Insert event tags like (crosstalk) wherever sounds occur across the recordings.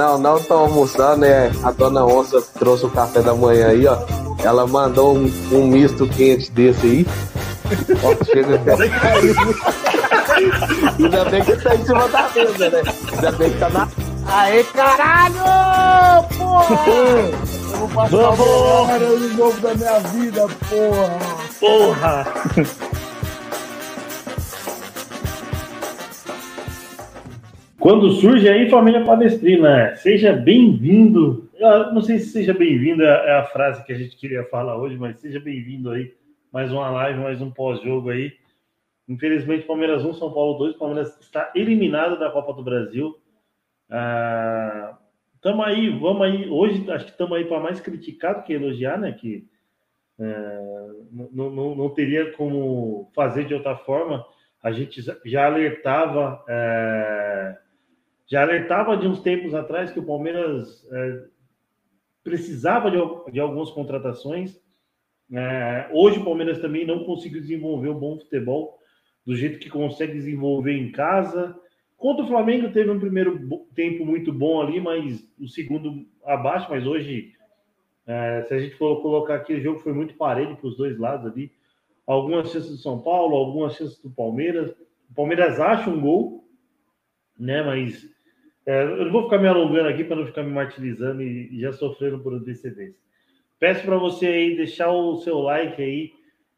Não, não tô almoçando, né? A dona Onça trouxe o café da manhã aí, ó. Ela mandou um, um misto quente desse aí. Ó, chega Ainda bem que tá em cima da mesa, né? Ainda bem que tá na. Aê, caralho! Porra! Eu vou passar Vamos! o melhor ano novo da minha vida, porra! Porra! Quando surge aí família palestrina, seja bem-vindo. Eu não sei se seja bem-vindo é a frase que a gente queria falar hoje, mas seja bem-vindo aí. Mais uma live, mais um pós-jogo aí. Infelizmente, Palmeiras 1, São Paulo 2. Palmeiras está eliminado da Copa do Brasil. Ah, tamo aí, vamos aí. Hoje acho que estamos aí para mais criticar do que elogiar, né? Que é, não, não, não teria como fazer de outra forma. A gente já alertava, é, já alertava de uns tempos atrás que o Palmeiras é, precisava de, de algumas contratações. É, hoje o Palmeiras também não conseguiu desenvolver um bom futebol do jeito que consegue desenvolver em casa. Contra o Flamengo teve um primeiro tempo muito bom ali, mas o segundo abaixo. Mas hoje, é, se a gente for colocar aqui, o jogo foi muito parelho para os dois lados ali. Algumas chances do São Paulo, algumas chances do Palmeiras. O Palmeiras acha um gol, né? Mas é, eu não vou ficar me alongando aqui para não ficar me martirizando e, e já sofrendo por antecedência. Peço para você aí deixar o seu like aí,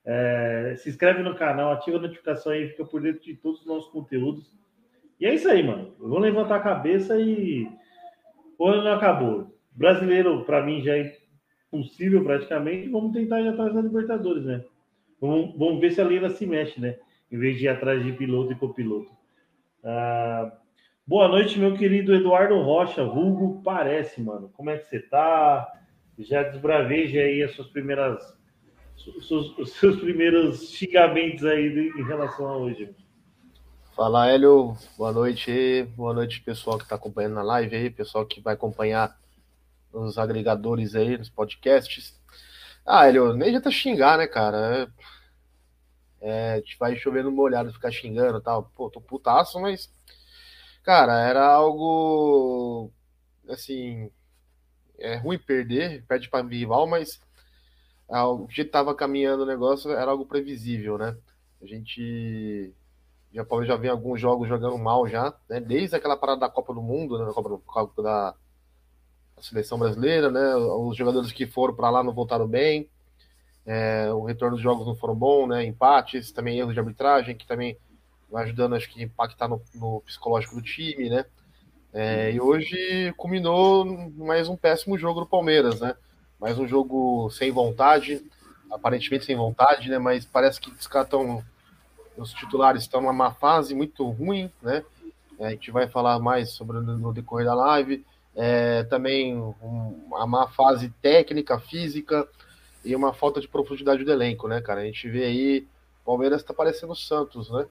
é, se inscreve no canal, ativa a notificação aí, fica por dentro de todos os nossos conteúdos. E é isso aí, mano. Eu vou levantar a cabeça e. O ano não acabou. Brasileiro, para mim, já é possível praticamente. Vamos tentar ir atrás da Libertadores, né? Vamos, vamos ver se a Leila se mexe, né? Em vez de ir atrás de piloto e copiloto. Ah, boa noite, meu querido Eduardo Rocha. Vulgo parece, mano. Como é que você tá? Já desbraveja aí as suas primeiras. Os seus, os seus primeiros xingamentos aí em relação a hoje. Fala, Hélio. Boa noite. Boa noite, pessoal que está acompanhando na live aí, pessoal que vai acompanhar os agregadores aí, nos podcasts. Ah, Hélio, nem adianta xingar, né, cara? É, gente vai no molhado, ficar xingando e tal. Pô, tô putaço, mas. Cara, era algo. Assim. É ruim perder, perde para rival, mas. O jeito que tava caminhando o negócio era algo previsível, né? A gente. Já pode já vem alguns jogos jogando mal já, né? Desde aquela parada da Copa do Mundo, né? Copa, do, da, da seleção brasileira, né? Os jogadores que foram para lá não voltaram bem. É, o retorno dos jogos não foram bom, né? Empates, também erros de arbitragem, que também ajudando, acho que, a impactar no, no psicológico do time, né? É, e hoje culminou mais um péssimo jogo do Palmeiras, né? Mais um jogo sem vontade, aparentemente sem vontade, né? Mas parece que estão. Os titulares estão numa má fase muito ruim, né? É, a gente vai falar mais sobre no decorrer da live. É, também um, a má fase técnica, física e uma falta de profundidade do elenco, né, cara? A gente vê aí, o Palmeiras tá parecendo o Santos, né?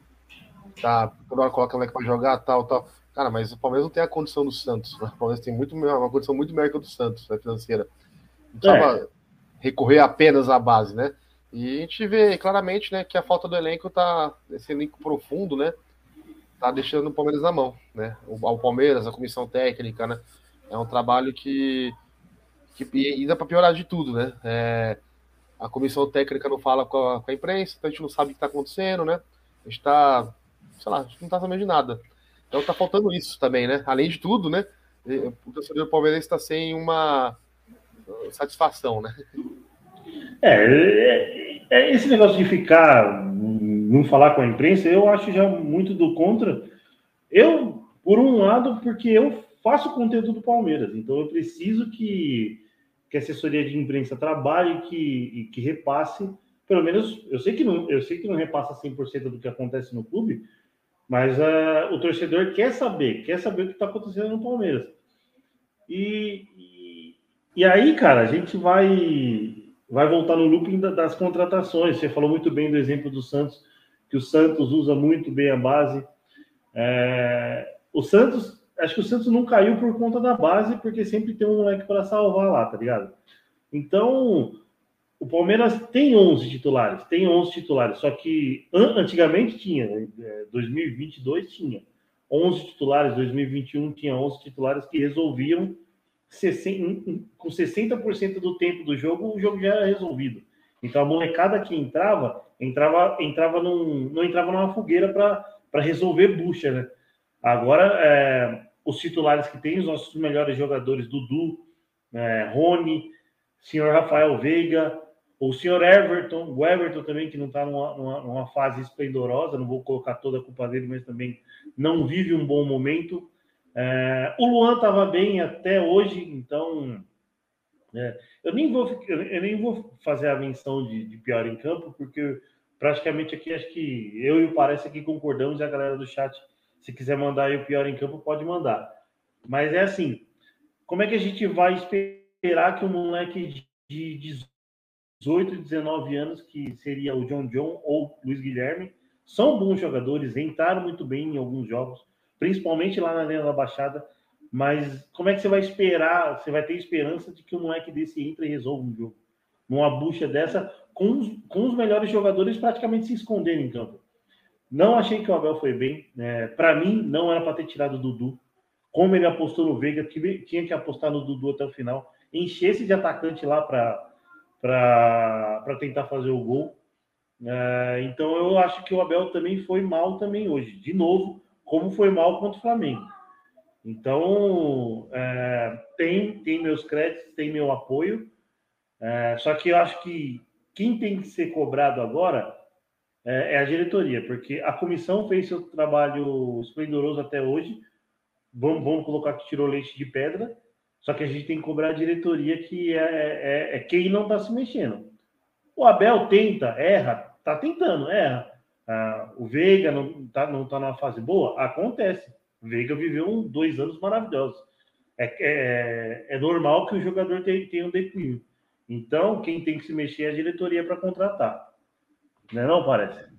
Tá, toda hora coloca o moleque pra jogar, tal, tal. Cara, mas o Palmeiras não tem a condição do Santos. Né? O Palmeiras tem muito, uma condição muito melhor que a do Santos, né, financeira. Não precisava é. recorrer apenas à base, né? E a gente vê claramente, né, que a falta do elenco tá, esse elenco profundo, né? Tá deixando o Palmeiras na mão, né? O, o Palmeiras, a comissão técnica, né? É um trabalho que, que e ainda para piorar de tudo, né? É, a comissão técnica não fala com a, com a, imprensa, então a gente não sabe o que está acontecendo, né? A gente está, sei lá, não está sabendo de nada. Então tá faltando isso também, né? Além de tudo, né? O torcedor palmeirense está sem uma satisfação, né? É, é, é, esse negócio de ficar, não falar com a imprensa, eu acho já muito do contra. Eu, por um lado, porque eu faço conteúdo do Palmeiras, então eu preciso que, que a assessoria de imprensa trabalhe e que, que repasse, pelo menos, eu sei que não, eu sei que não repassa 100% do que acontece no clube, mas uh, o torcedor quer saber, quer saber o que está acontecendo no Palmeiras. E, e, e, aí, cara, a gente vai, vai voltar no looping das contratações. Você falou muito bem do exemplo do Santos, que o Santos usa muito bem a base. É, o Santos acho que o Santos não caiu por conta da base, porque sempre tem um moleque para salvar lá, tá ligado? Então, o Palmeiras tem 11 titulares, tem 11 titulares, só que antigamente tinha, 2022 né? é, tinha 11 titulares, 2021 tinha 11 titulares que resolviam 60, com 60% do tempo do jogo, o jogo já era resolvido. Então a molecada que entrava, entrava, entrava num, não entrava numa fogueira para resolver bucha, né? Agora, é, os titulares que tem, os nossos melhores jogadores, Dudu, é, Rony, senhor Rafael Veiga, o senhor Everton, o Everton também, que não está numa, numa, numa, fase esplendorosa, não vou colocar toda a culpa dele, mas também não vive um bom momento. É, o Luan estava bem até hoje, então é, eu, nem vou, eu nem vou fazer a menção de, de, pior em campo, porque praticamente aqui acho que eu e o Parece aqui concordamos e a galera do chat, se quiser mandar aí o pior em campo, pode mandar. Mas é assim, como é que a gente vai esperar que um moleque de 18 e 19 anos, que seria o John John ou Luiz Guilherme, são bons jogadores, entraram muito bem em alguns jogos, principalmente lá na Arena da Baixada, mas como é que você vai esperar, você vai ter esperança de que um moleque desse entre e resolva um jogo? Numa bucha dessa, com os, com os melhores jogadores praticamente se escondendo em campo. Não achei que o Abel foi bem. Né? Para mim, não era para ter tirado o Dudu. Como ele apostou no Veiga, tinha que apostar no Dudu até o final. Enchesse de atacante lá para para tentar fazer o gol. É, então eu acho que o Abel também foi mal também hoje, de novo, como foi mal contra o Flamengo. Então é, tem tem meus créditos, tem meu apoio. É, só que eu acho que quem tem que ser cobrado agora é, é, a diretoria, porque a comissão fez seu trabalho esplendoroso até hoje. Vamos, vamos colocar que tirou leite de pedra. Só que a gente tem que cobrar a diretoria que é, é, é quem não está se mexendo. O Abel tenta, erra, está tentando, erra. Ah, o Veiga não está não tá numa fase boa? Acontece. O Veiga viveu um, dois anos maravilhosos. É, é, é normal que o jogador tenha, tenha um declínio. Então, quem tem que se mexer é a diretoria para contratar. Não é não, parece?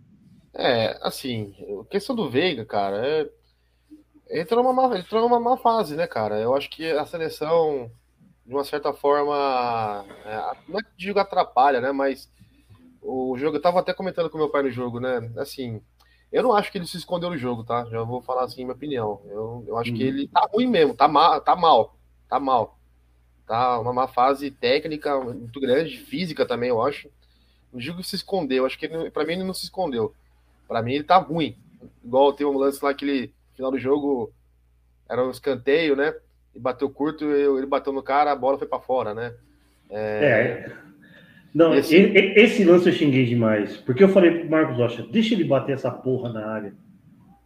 É, assim, a questão do Veiga, cara, é entrou numa, entrou numa má fase, né, cara? Eu acho que a seleção, de uma certa forma, é, não é que digo atrapalha, né? Mas o jogo, eu tava até comentando com meu pai no jogo, né? Assim, eu não acho que ele se escondeu no jogo, tá? Já vou falar assim minha opinião. Eu, eu acho uhum. que ele tá ruim mesmo, tá mal, tá mal, tá mal. Tá uma má fase técnica muito grande, física também, eu acho. Não digo que se escondeu, acho que para mim ele não se escondeu. Para mim ele tá ruim. Igual tem um lance lá que ele final do jogo era um escanteio, né? E bateu curto, ele bateu no cara, a bola foi para fora, né? É. é. Não, esse... esse... lance eu xinguei demais. Porque eu falei pro Marcos Rocha, deixa ele bater essa porra na área.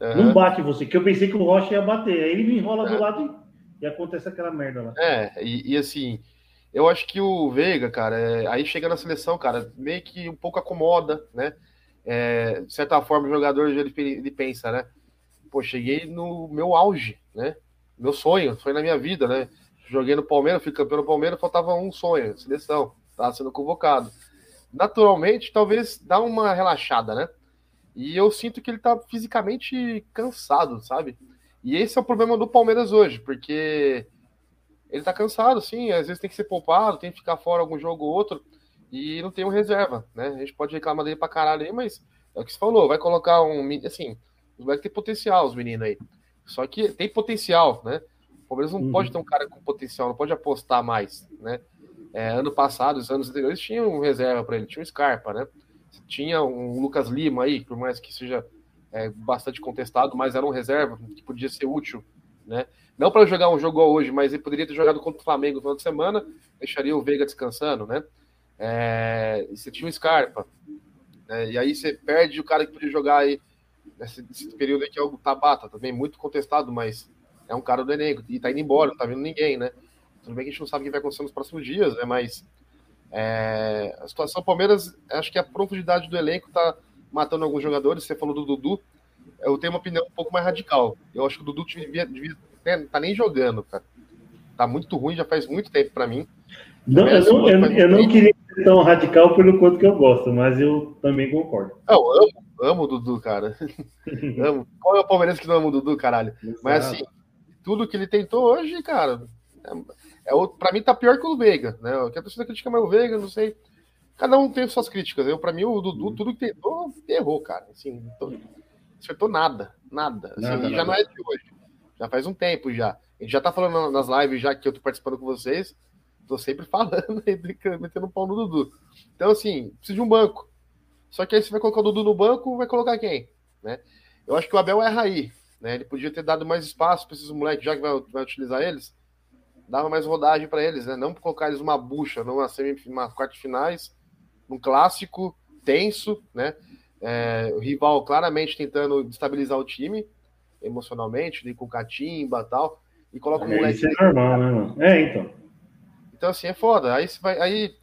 Uhum. Não bate você, que eu pensei que o Rocha ia bater. Aí ele me enrola do lado e, e acontece aquela merda lá. É, e, e assim, eu acho que o Veiga, cara, é, aí chega na seleção, cara, meio que um pouco acomoda, né? É, de certa forma, o jogador ele, ele pensa, né? Pô, cheguei no meu auge, né? Meu sonho, foi na minha vida, né? Joguei no Palmeiras, fui campeão no Palmeiras, faltava um sonho, seleção, estava sendo convocado. Naturalmente, talvez dá uma relaxada, né? E eu sinto que ele tá fisicamente cansado, sabe? E esse é o problema do Palmeiras hoje, porque ele tá cansado, sim, às vezes tem que ser poupado, tem que ficar fora algum jogo ou outro, e não tem um reserva, né? A gente pode reclamar dele pra caralho aí, mas é o que você falou, vai colocar um. Assim, os moleques têm potencial, os meninos aí. Só que tem potencial, né? O Palmeiras não uhum. pode ter um cara com potencial, não pode apostar mais, né? É, ano passado, os anos anteriores, tinha um reserva para ele, tinha um Scarpa, né? Tinha um Lucas Lima aí, por mais que seja é, bastante contestado, mas era um reserva que podia ser útil, né? Não para jogar um jogo hoje, mas ele poderia ter jogado contra o Flamengo no final de semana, deixaria o Veiga descansando, né? É, você tinha um Scarpa, né? e aí você perde o cara que podia jogar aí nesse, nesse período aqui é o Tabata, também muito contestado, mas é um cara do elenco e tá indo embora, não tá vendo ninguém, né? Tudo bem que a gente não sabe o que vai acontecer nos próximos dias, né? Mas é, a situação Palmeiras, acho que a profundidade do elenco tá matando alguns jogadores. Você falou do Dudu, eu tenho uma opinião um pouco mais radical. Eu acho que o Dudu devia, devia né, tá nem jogando, cara. Tá muito ruim, já faz muito tempo para mim. Não, eu, não, eu, eu não queria ser tão radical pelo quanto que eu gosto, mas eu também concordo. Não, eu amo, amo o Dudu, cara. (laughs) amo. Qual é o Palmeiras que não ama o Dudu, caralho? Exato. Mas assim, tudo que ele tentou hoje, cara, é, é, pra mim tá pior que o Veiga, né? Que a torcida critica mais o Veiga, não sei. Cada um tem suas críticas. Eu, pra mim, o Dudu, tudo que tentou, errou, cara. Assim, então, acertou nada, nada. Assim, Nada, já nada. não é de hoje. Já faz um tempo já. A gente já tá falando nas lives já que eu tô participando com vocês. Tô sempre (laughs) falando, e metendo um pau no Dudu. Então, assim, precisa de um banco. Só que aí você vai colocar o Dudu no banco, vai colocar quem? Né? Eu acho que o Abel erra aí. Né? Ele podia ter dado mais espaço para esses moleques, já que vai, vai utilizar eles. Dava mais rodagem para eles, né? Não colocar eles uma bucha, numa semifinal, quarta finais, num clássico tenso, né? É, o rival claramente tentando destabilizar o time emocionalmente, né, com catimba e tal, e coloca o É, moleque. isso é normal, né, mano? É, então. Então, assim, é foda. Aí você vai. Aí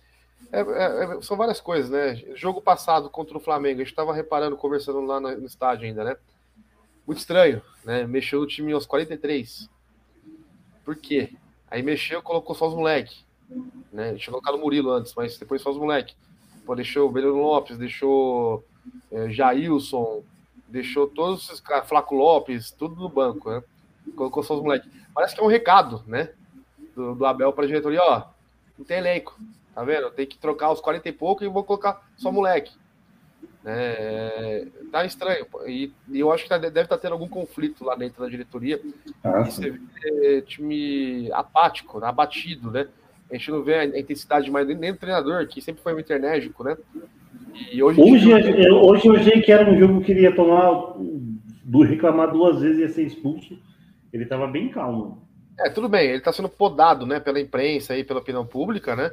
é- é- é- são várias coisas, né? Jogo passado contra o Flamengo, a gente tava reparando, conversando lá no, no estádio ainda, né? Muito estranho, né? Mexeu o time aos 43. Por quê? Aí mexeu, colocou só os moleques. Né? Tinha colocado o Murilo antes, mas depois só os moleques. Deixou o Breno Lopes, deixou é, Jailson, deixou todos esses caras, Flaco Lopes, tudo no banco, né? Colocou só os moleques. Parece que é um recado, né? Do, do Abel para diretoria, ó, não tem elenco, tá vendo? Tem que trocar os 40 e pouco e vou colocar só moleque. É, tá estranho. E, e eu acho que tá- deve estar tendo algum conflito lá dentro da diretoria. Ah, você vê time apático, né, abatido, né? A gente não vê a intensidade mais nem do treinador, que sempre foi muito enérgico, né? E hoje, Hoje, viu- eu, hoje eu achei que era um jogo que ele ia tomar, do reclamar duas vezes e ia ser expulso. Ele tava bem calmo. É, tudo bem, ele está sendo podado, né, pela imprensa e pela opinião pública, né?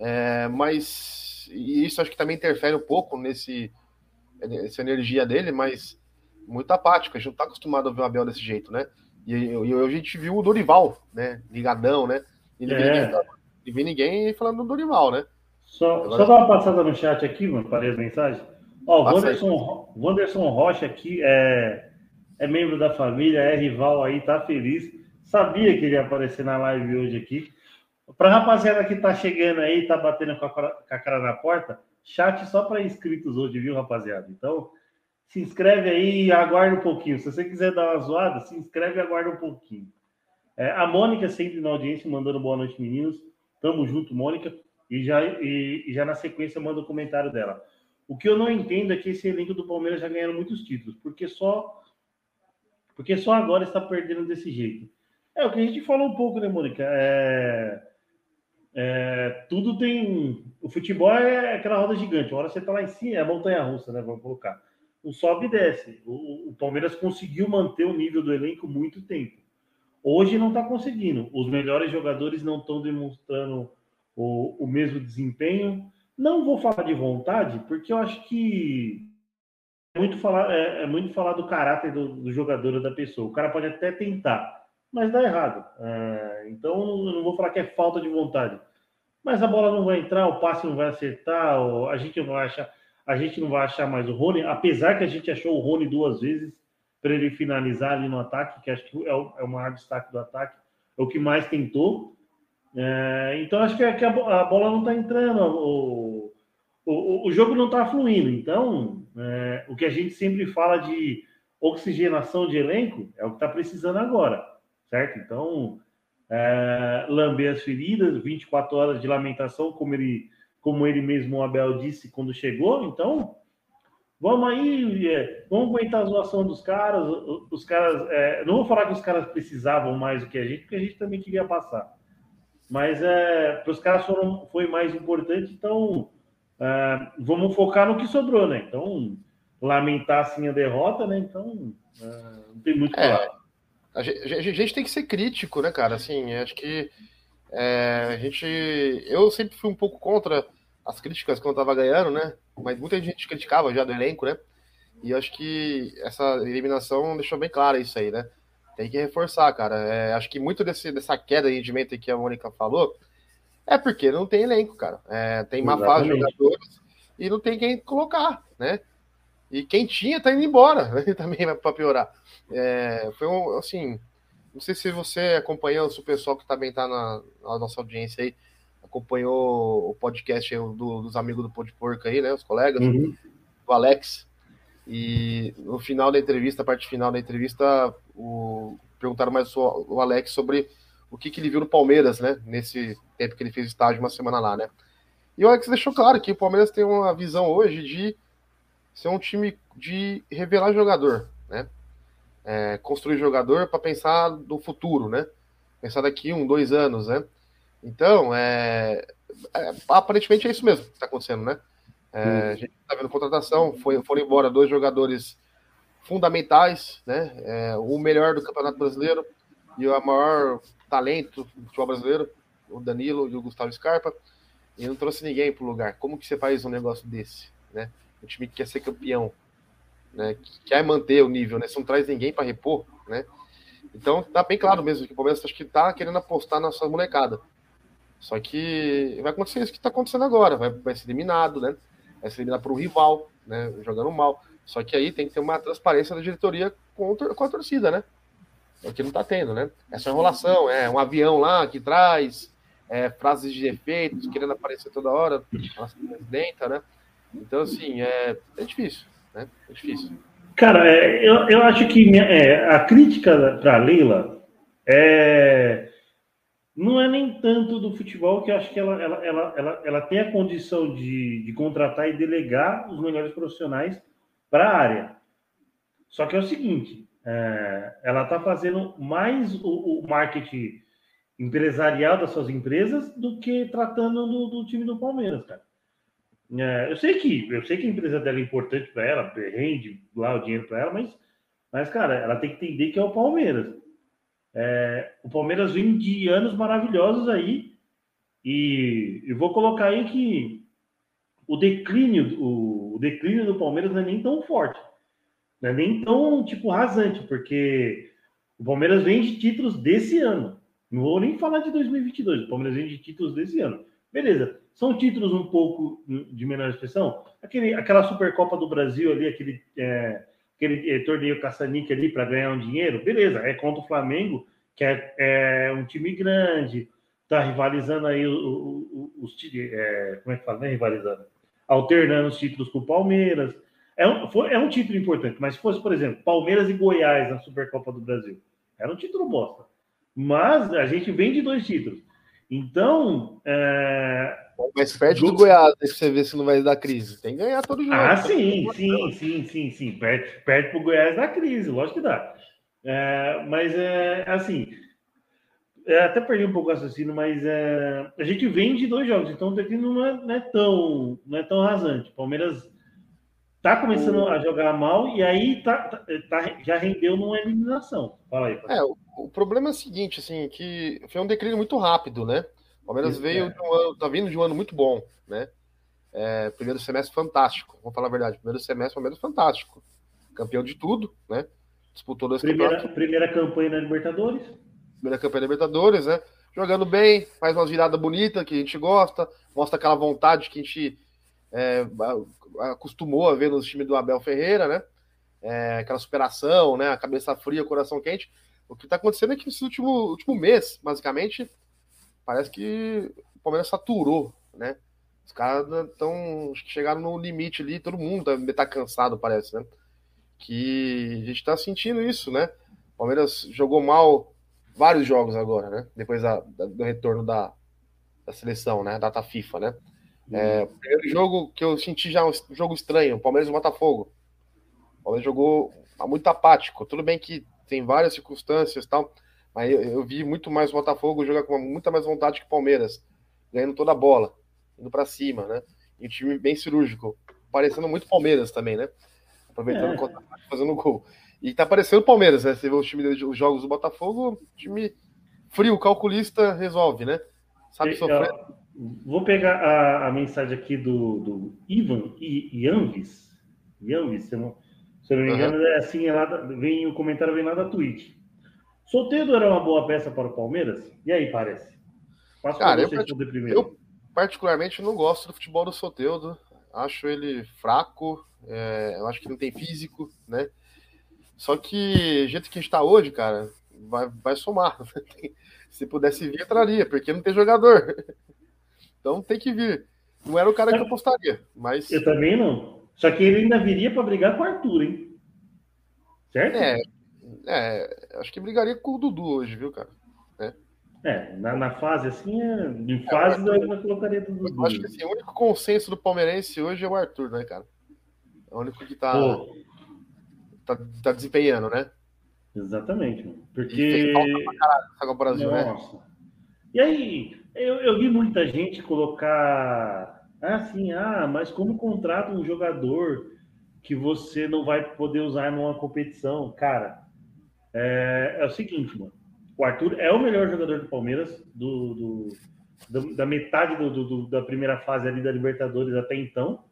É, mas e isso acho que também interfere um pouco nesse essa energia dele, mas muito apático. A gente não está acostumado a ver o Abel desse jeito, né? E, e a gente viu o Dorival, né? Ligadão, né? E não É. ninguém, não vi ninguém falando do Dorival, né? Só, Agora- só dar uma passada no chat aqui, mano, parei as mensagens. Ó, o Passa aí. Wanderson, Wanderson Rocha aqui é, é membro da família, é rival aí, tá feliz. Sabia que ele ia aparecer na live hoje aqui. Pra rapaziada que tá chegando aí, tá batendo com a, com a cara na porta, chat só para inscritos hoje, viu, rapaziada? Então, se inscreve aí e aguarda um pouquinho. Se você quiser dar uma zoada, se inscreve e aguarda um pouquinho. É, a Mônica sempre na audiência, mandando boa noite, meninos. Tamo junto, Mônica. E já, e, e já na sequência manda o comentário dela. O que eu não entendo é que esse elenco do Palmeiras já ganharam muitos títulos, porque só porque só agora está perdendo desse jeito. É o que a gente falou um pouco, né, Mônica? É, é, tudo tem. O futebol é aquela roda gigante. Uma hora você tá lá em cima, é a montanha russa, né? Vamos colocar. O sobe e desce. O, o Palmeiras conseguiu manter o nível do elenco muito tempo. Hoje não está conseguindo. Os melhores jogadores não estão demonstrando o, o mesmo desempenho. Não vou falar de vontade, porque eu acho que é muito falar, é, é muito falar do caráter do, do jogador ou da pessoa. O cara pode até tentar, mas dá errado. É, então eu não vou falar que é falta de vontade. Mas a bola não vai entrar, o passe não vai acertar, a gente não vai achar, a gente não vai achar mais o Rony, apesar que a gente achou o Rony duas vezes para ele finalizar ali no ataque, que acho que é o, é o maior destaque do ataque, é o que mais tentou. É, então acho que, é que a, a bola não está entrando, o, o, o jogo não está fluindo. Então, é, o que a gente sempre fala de oxigenação de elenco é o que está precisando agora, certo? Então, é, lamber as feridas, 24 horas de lamentação, como ele, como ele mesmo, o Abel, disse quando chegou. Então, vamos aí, é, vamos aguentar a zoação dos caras. Os caras, é, não vou falar que os caras precisavam mais do que a gente, porque a gente também queria passar. Mas é, para os caras foram, foi mais importante, então é, vamos focar no que sobrou, né? Então, lamentar assim a derrota, né? Então, é, não tem muito o que É. falar. A gente, a gente tem que ser crítico, né, cara? Assim, acho que é, a gente. Eu sempre fui um pouco contra as críticas quando eu tava ganhando, né? Mas muita gente criticava já do elenco, né? E acho que essa eliminação deixou bem claro isso aí, né? Tem que reforçar, cara. É, acho que muito desse, dessa queda de rendimento que a Mônica falou é porque não tem elenco, cara. É, tem má fase de jogadores e não tem quem colocar, né? E quem tinha tá indo embora, (laughs) né? também vai para piorar. É, foi um, assim, não sei se você acompanhou, se o pessoal que também tá na, na nossa audiência aí, acompanhou o podcast aí, o do- dos amigos do Pô de Porco aí, né? Os colegas, Uhum. do Alex. E no final da entrevista, a parte final da entrevista, o, perguntaram mais o, o Alex sobre o que, que ele viu no Palmeiras, né? Nesse tempo que ele fez estágio uma semana lá, né? E o Alex deixou claro que o Palmeiras tem uma visão hoje de ser um time de revelar jogador. né? É, construir jogador para pensar no futuro, né? Pensar daqui um, dois anos, né? Então, é, é aparentemente é isso mesmo que está acontecendo, né? É, a gente está vendo contratação, foi, foram embora dois jogadores fundamentais, né? É, o melhor do Campeonato Brasileiro e o maior talento do futebol brasileiro, o Danilo e o Gustavo Scarpa, e não trouxe ninguém para o lugar. Como que você faz um negócio desse, né? O time que quer ser campeão, né? Que quer manter o nível, né? Você não traz ninguém para repor, né? Então tá bem claro mesmo que o Palmeiras acho que tá querendo apostar na sua molecada. Só que vai acontecer isso que está acontecendo agora, vai, vai ser eliminado, né? Vai ser eliminado por um rival, né? Jogando mal. Só que aí tem que ter uma transparência da diretoria com, com a torcida, né? É o que não está tendo, né? Essa enrolação, é um avião lá que traz é, frases de efeitos, querendo aparecer toda hora, presidenta, né? Então, assim, é, é difícil, né? É difícil. Cara, é, eu, eu acho que minha, é, a crítica para Leila é, não é nem tanto do futebol, que eu acho que ela, ela, ela, ela, ela tem a condição de, de contratar e delegar os melhores profissionais para a área. Só que é o seguinte, é, ela está fazendo mais o, o, marketing empresarial das suas empresas do que tratando do, do time do Palmeiras, cara. É, eu sei que eu sei que a empresa dela é importante para ela, rende lá o dinheiro para ela, mas, mas cara, ela tem que entender que é o Palmeiras. É, o Palmeiras vem de anos maravilhosos aí e eu vou colocar aí que o declínio, o, o declínio do Palmeiras não é nem tão forte. Não é nem tão, tipo, rasante, porque o Palmeiras vem de títulos desse ano. Não vou nem falar de 2022, o Palmeiras vem de títulos desse ano. Beleza, são títulos um pouco de menor expressão. Aquele, aquela Supercopa do Brasil ali, aquele, é, aquele é, torneio caça-níquel ali para ganhar um dinheiro, beleza, é contra o Flamengo, que é, é um time grande, tá rivalizando aí os, os, é, como é que fala, né, rivalizando? Alternando os títulos com o Palmeiras. É um, foi, é um título importante, mas se fosse, por exemplo, Palmeiras e Goiás na Supercopa do Brasil, era um título bosta. Mas a gente vem de dois títulos. Então. É... Mas perde do Goiás, você ver se não vai dar crise. Tem que ganhar todo jogo. Ah, sim, sim, sim, sim, sim. Perde, perde pro Goiás da crise, lógico que dá. É, mas é assim. É, até perdi um pouco o raciocínio, mas é, a gente vem de dois jogos, então o declínio não é, não é tão, não é tão rasante. Palmeiras tá começando a jogar mal e aí tá, tá, tá, já rendeu numa eliminação. Fala aí. É, o, o, problema é o seguinte, assim, que foi um declínio muito rápido, né? O Palmeiras Isso, veio é. de um ano, tá vindo de um ano muito bom, né? É, primeiro semestre fantástico, vamos falar a verdade. Primeiro semestre, Palmeiras fantástico. Campeão de tudo, né? Disputou dois primeira, primeira campanha na Libertadores. Primeira campanha na Libertadores, né? Jogando bem, faz uma virada bonita que a gente gosta, mostra aquela vontade que a gente é, acostumou a ver nos times do Abel Ferreira, né? É, aquela superação, né? A cabeça fria, coração quente. O que está acontecendo é que esse último, último mês, basicamente, parece que o Palmeiras saturou, né? Os caras estão chegaram no limite ali, todo mundo tá, tá cansado, parece, né? Que a gente está sentindo isso, né? O Palmeiras jogou mal vários jogos agora, né? Depois da, da, do retorno da, da seleção, né? Data FIFA, né? É, o primeiro jogo que eu senti já um jogo estranho, Palmeiras e Botafogo. O Palmeiras jogou muito apático. Tudo bem que tem várias circunstâncias tal, mas eu, eu vi muito mais o Botafogo jogar com muita mais vontade que o Palmeiras, ganhando toda a bola, indo para cima, né? E um time bem cirúrgico, parecendo muito Palmeiras também, né? Aproveitando é. o fazendo gol. E tá parecendo o Palmeiras, né? Você vê os, time, os jogos do Botafogo, time frio, calculista, resolve, né? Sabe sofrer. Vou pegar a, a mensagem aqui do, do Ivan Yanvis. Yanvis, eu não, se eu não me engano, uhum. é assim, é lá, vem, o comentário vem lá da Twitch. Soteldo era uma boa peça para o Palmeiras? E aí, parece? Passo Cara, eu, eu, particularmente não gosto do futebol do Soteldo. Acho ele fraco, é, eu acho que não tem físico, né? Só que, jeito que está hoje, cara, vai, vai somar. (laughs) Se pudesse vir, traria, porque não tem jogador. (laughs) Então tem que vir. Não era o cara que eu apostaria, mas. Eu também não. Só que ele ainda viria para brigar com o Arthur, hein? Certo? É, é, acho que brigaria com o Dudu hoje, viu, cara? É, é na, na fase assim, é, em fase é, eu ainda colocaria do Dudu. Acho que assim, o único consenso do palmeirense hoje é o Arthur, né, cara? É o único que tá. Tá, tá desempenhando, né? Exatamente, mano. Porque. caralho Copa Brasil, né? Nossa. E aí, eu, eu vi muita gente colocar assim, ah, mas como contrata um jogador que você não vai poder usar numa competição? Cara, é, é o seguinte, mano. O Arthur é o melhor jogador do Palmeiras, do, do- da metade do- do- da primeira fase ali da Libertadores até então.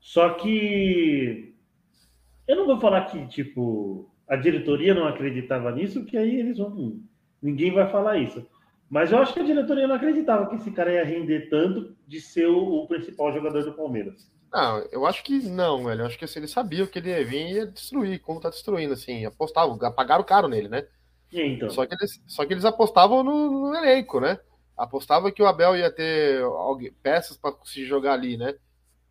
Só que eu não vou falar que, tipo, a diretoria não acreditava nisso, que aí eles vão. Ninguém vai falar isso. Mas eu acho que a diretoria não acreditava que esse cara ia render tanto de ser o, o principal jogador do Palmeiras. Não, eu acho que não, velho. Eu acho que assim, eles sabiam que ele ia vir e ia destruir, como tá destruindo, assim. Apostavam, pagaram caro nele, né? E então? Só que eles, só que eles apostavam no, no elenco, né? Apostavam que o Abel ia ter alguém- peças para se jogar ali, né?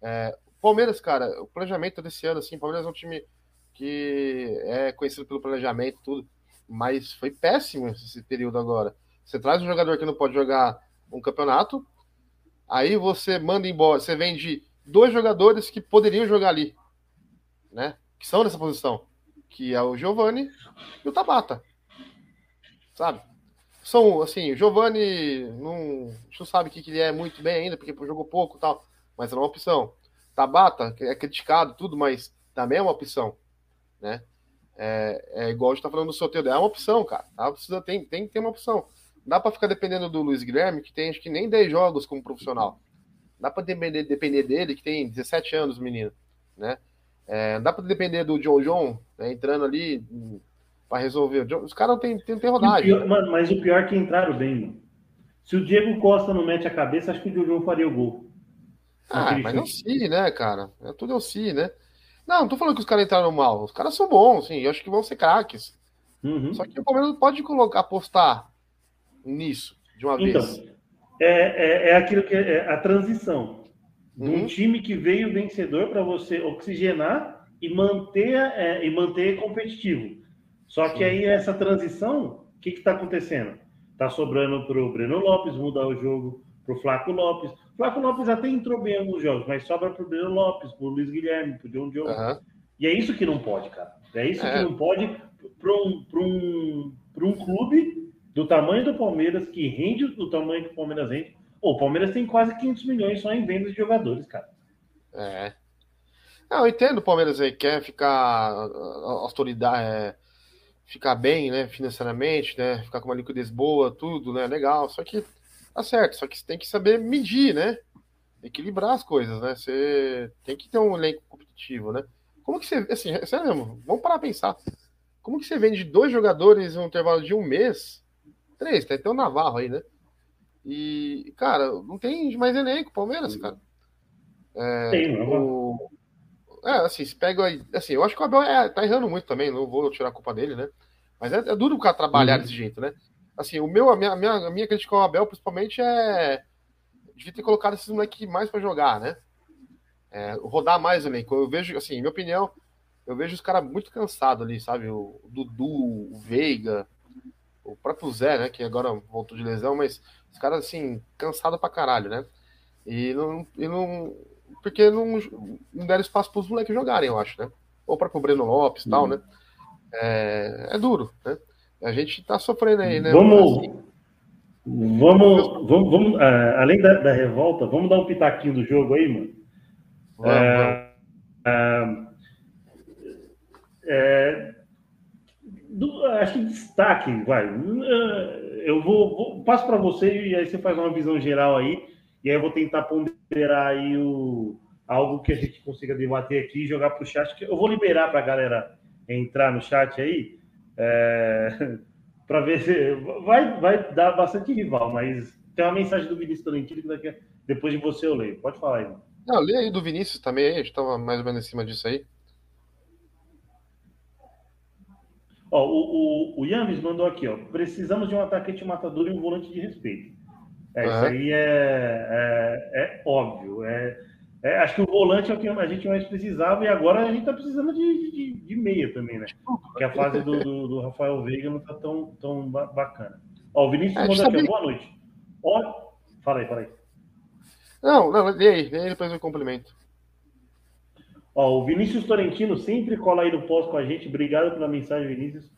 É, Palmeiras, cara, o planejamento desse ano, assim, o Palmeiras é um time que é conhecido pelo planejamento e tudo, mas foi péssimo esse período agora. Você traz um jogador que não pode jogar um campeonato, aí você manda embora, você vende dois jogadores que poderiam jogar ali, né? Que são nessa posição, que é o Giovani e o Tabata sabe? São, assim, o Giovanni não, não sabe que, ele é muito bem ainda, porque jogou pouco e tal, mas é uma opção. Tabata, é criticado, tudo, mas também é uma opção, né? É, é igual a gente tá falando do sorteio, é uma opção, cara. Tá? Precisa, tem, tem que ter uma opção. Não dá para ficar dependendo do Luiz Guilherme, que tem acho que nem 10 jogos como profissional. Dá para depender, depender dele, que tem 17 anos, menino, né? É, dá para depender do John John, né, entrando ali para resolver. John- Os caras não tem, tem, tem E o rodagem. pior- mano, mas o pior é que entraram bem, mano. Se o Diego Costa não mete a cabeça, acho que o Jojo faria o gol. Ah, mas é o. Si, né, cara? É tudo é o Si, né? Não, não tô falando que os caras entraram mal. Os caras são bons, sim. Eu acho que vão ser craques. Uhum. Só que o Palmeiras não pode colocar, apostar nisso de uma Então, vez. é, é, é aquilo que é a transição de um Uhum. time que veio vencedor para você oxigenar e manter, é, e manter competitivo. Só que Sim. aí essa transição, o que está acontecendo? Tá sobrando para o Breno Lopes mudar o jogo, para o Flaco Lopes. O Flaco Lopes até entrou bem em alguns jogos, mas sobra para o Breno Lopes, para o Luiz Guilherme, para o John John. Aham. E é isso que não pode, cara. É isso É. que não pode para um, pra um, pra um clube do tamanho do Palmeiras, que rende do tamanho que o Palmeiras rende. O Palmeiras tem quase 500 milhões só em vendas de jogadores, cara. É. Não, eu entendo o Palmeiras aí, quer ficar a- a- autoridade, é, ficar bem, né, financeiramente, né, ficar com uma liquidez boa, tudo, né, legal. Só que tá certo, só que você tem que saber medir, né, equilibrar as coisas, né. Você tem que ter um elenco competitivo, né. Como que você, assim, é sério mesmo, vamos parar pra pensar. Como que você vende dois jogadores em um intervalo de um mês? Três, tem até o Navarro aí, né? E, cara, não tem mais elenco, Palmeiras, cara. tem, não. O... É, assim, se pega aí. Assim, eu acho que o Abel é, tá errando muito também, não vou tirar a culpa dele, né? Mas é, é duro o cara trabalhar Uhum. desse jeito, né? Assim, o meu, a minha, a minha, a minha crítica ao Abel, principalmente, é. Devia ter colocado esses moleques mais pra jogar, né? É, rodar mais o elenco. Eu vejo, assim, minha opinião, eu vejo os caras muito cansados ali, sabe? O Dudu, o Veiga, o próprio Zé, né? Que agora voltou de lesão, mas os caras, assim, cansados pra caralho, né? E não. E não porque não, não deram espaço pros moleques jogarem, eu acho, né? Ou o próprio Breno Lopes e tal, Uhum. né? É, é duro, né? A gente tá sofrendo aí, né? Vamos, Assim, vamos, vamos, vamos, ah, além da, da revolta, vamos dar um pitaquinho do jogo aí, mano. vamos, É, vamos. É, do- acho que destaque, vai. É, Eu vou, vou- passo para você e aí você faz uma visão geral aí, e aí eu vou tentar ponderar aí o, algo que a gente consiga debater aqui e jogar para o chat. que Eu vou liberar para a galera entrar no chat aí, (laughs) para ver se vai, vai dar bastante rival, mas tem uma mensagem do Vinícius Tolentino que daqui depois de você eu leio. Pode falar aí, mano. Lê aí do Vinícius também, a gente tava mais ou menos em cima disso aí. Ó, o, o, o Yames mandou aqui, ó. Precisamos de um atacante matador e um volante de respeito. É, isso Aham. aí é, é, é óbvio. É, é, acho que o volante é o que a gente mais precisava e agora a gente tá precisando de, de, de meia também, né? Porque a fase do, do, do Rafael Veiga não tá tão, tão ba- bacana. Ó, o Vinícius É, mandou aqui, boa noite. Ó, fala aí, fala aí. Não, não, lê aí, lê aí depois eu complemento. Ó, o Vinícius Torrentino sempre cola aí no pós com a gente. Obrigado pela mensagem, Vinícius.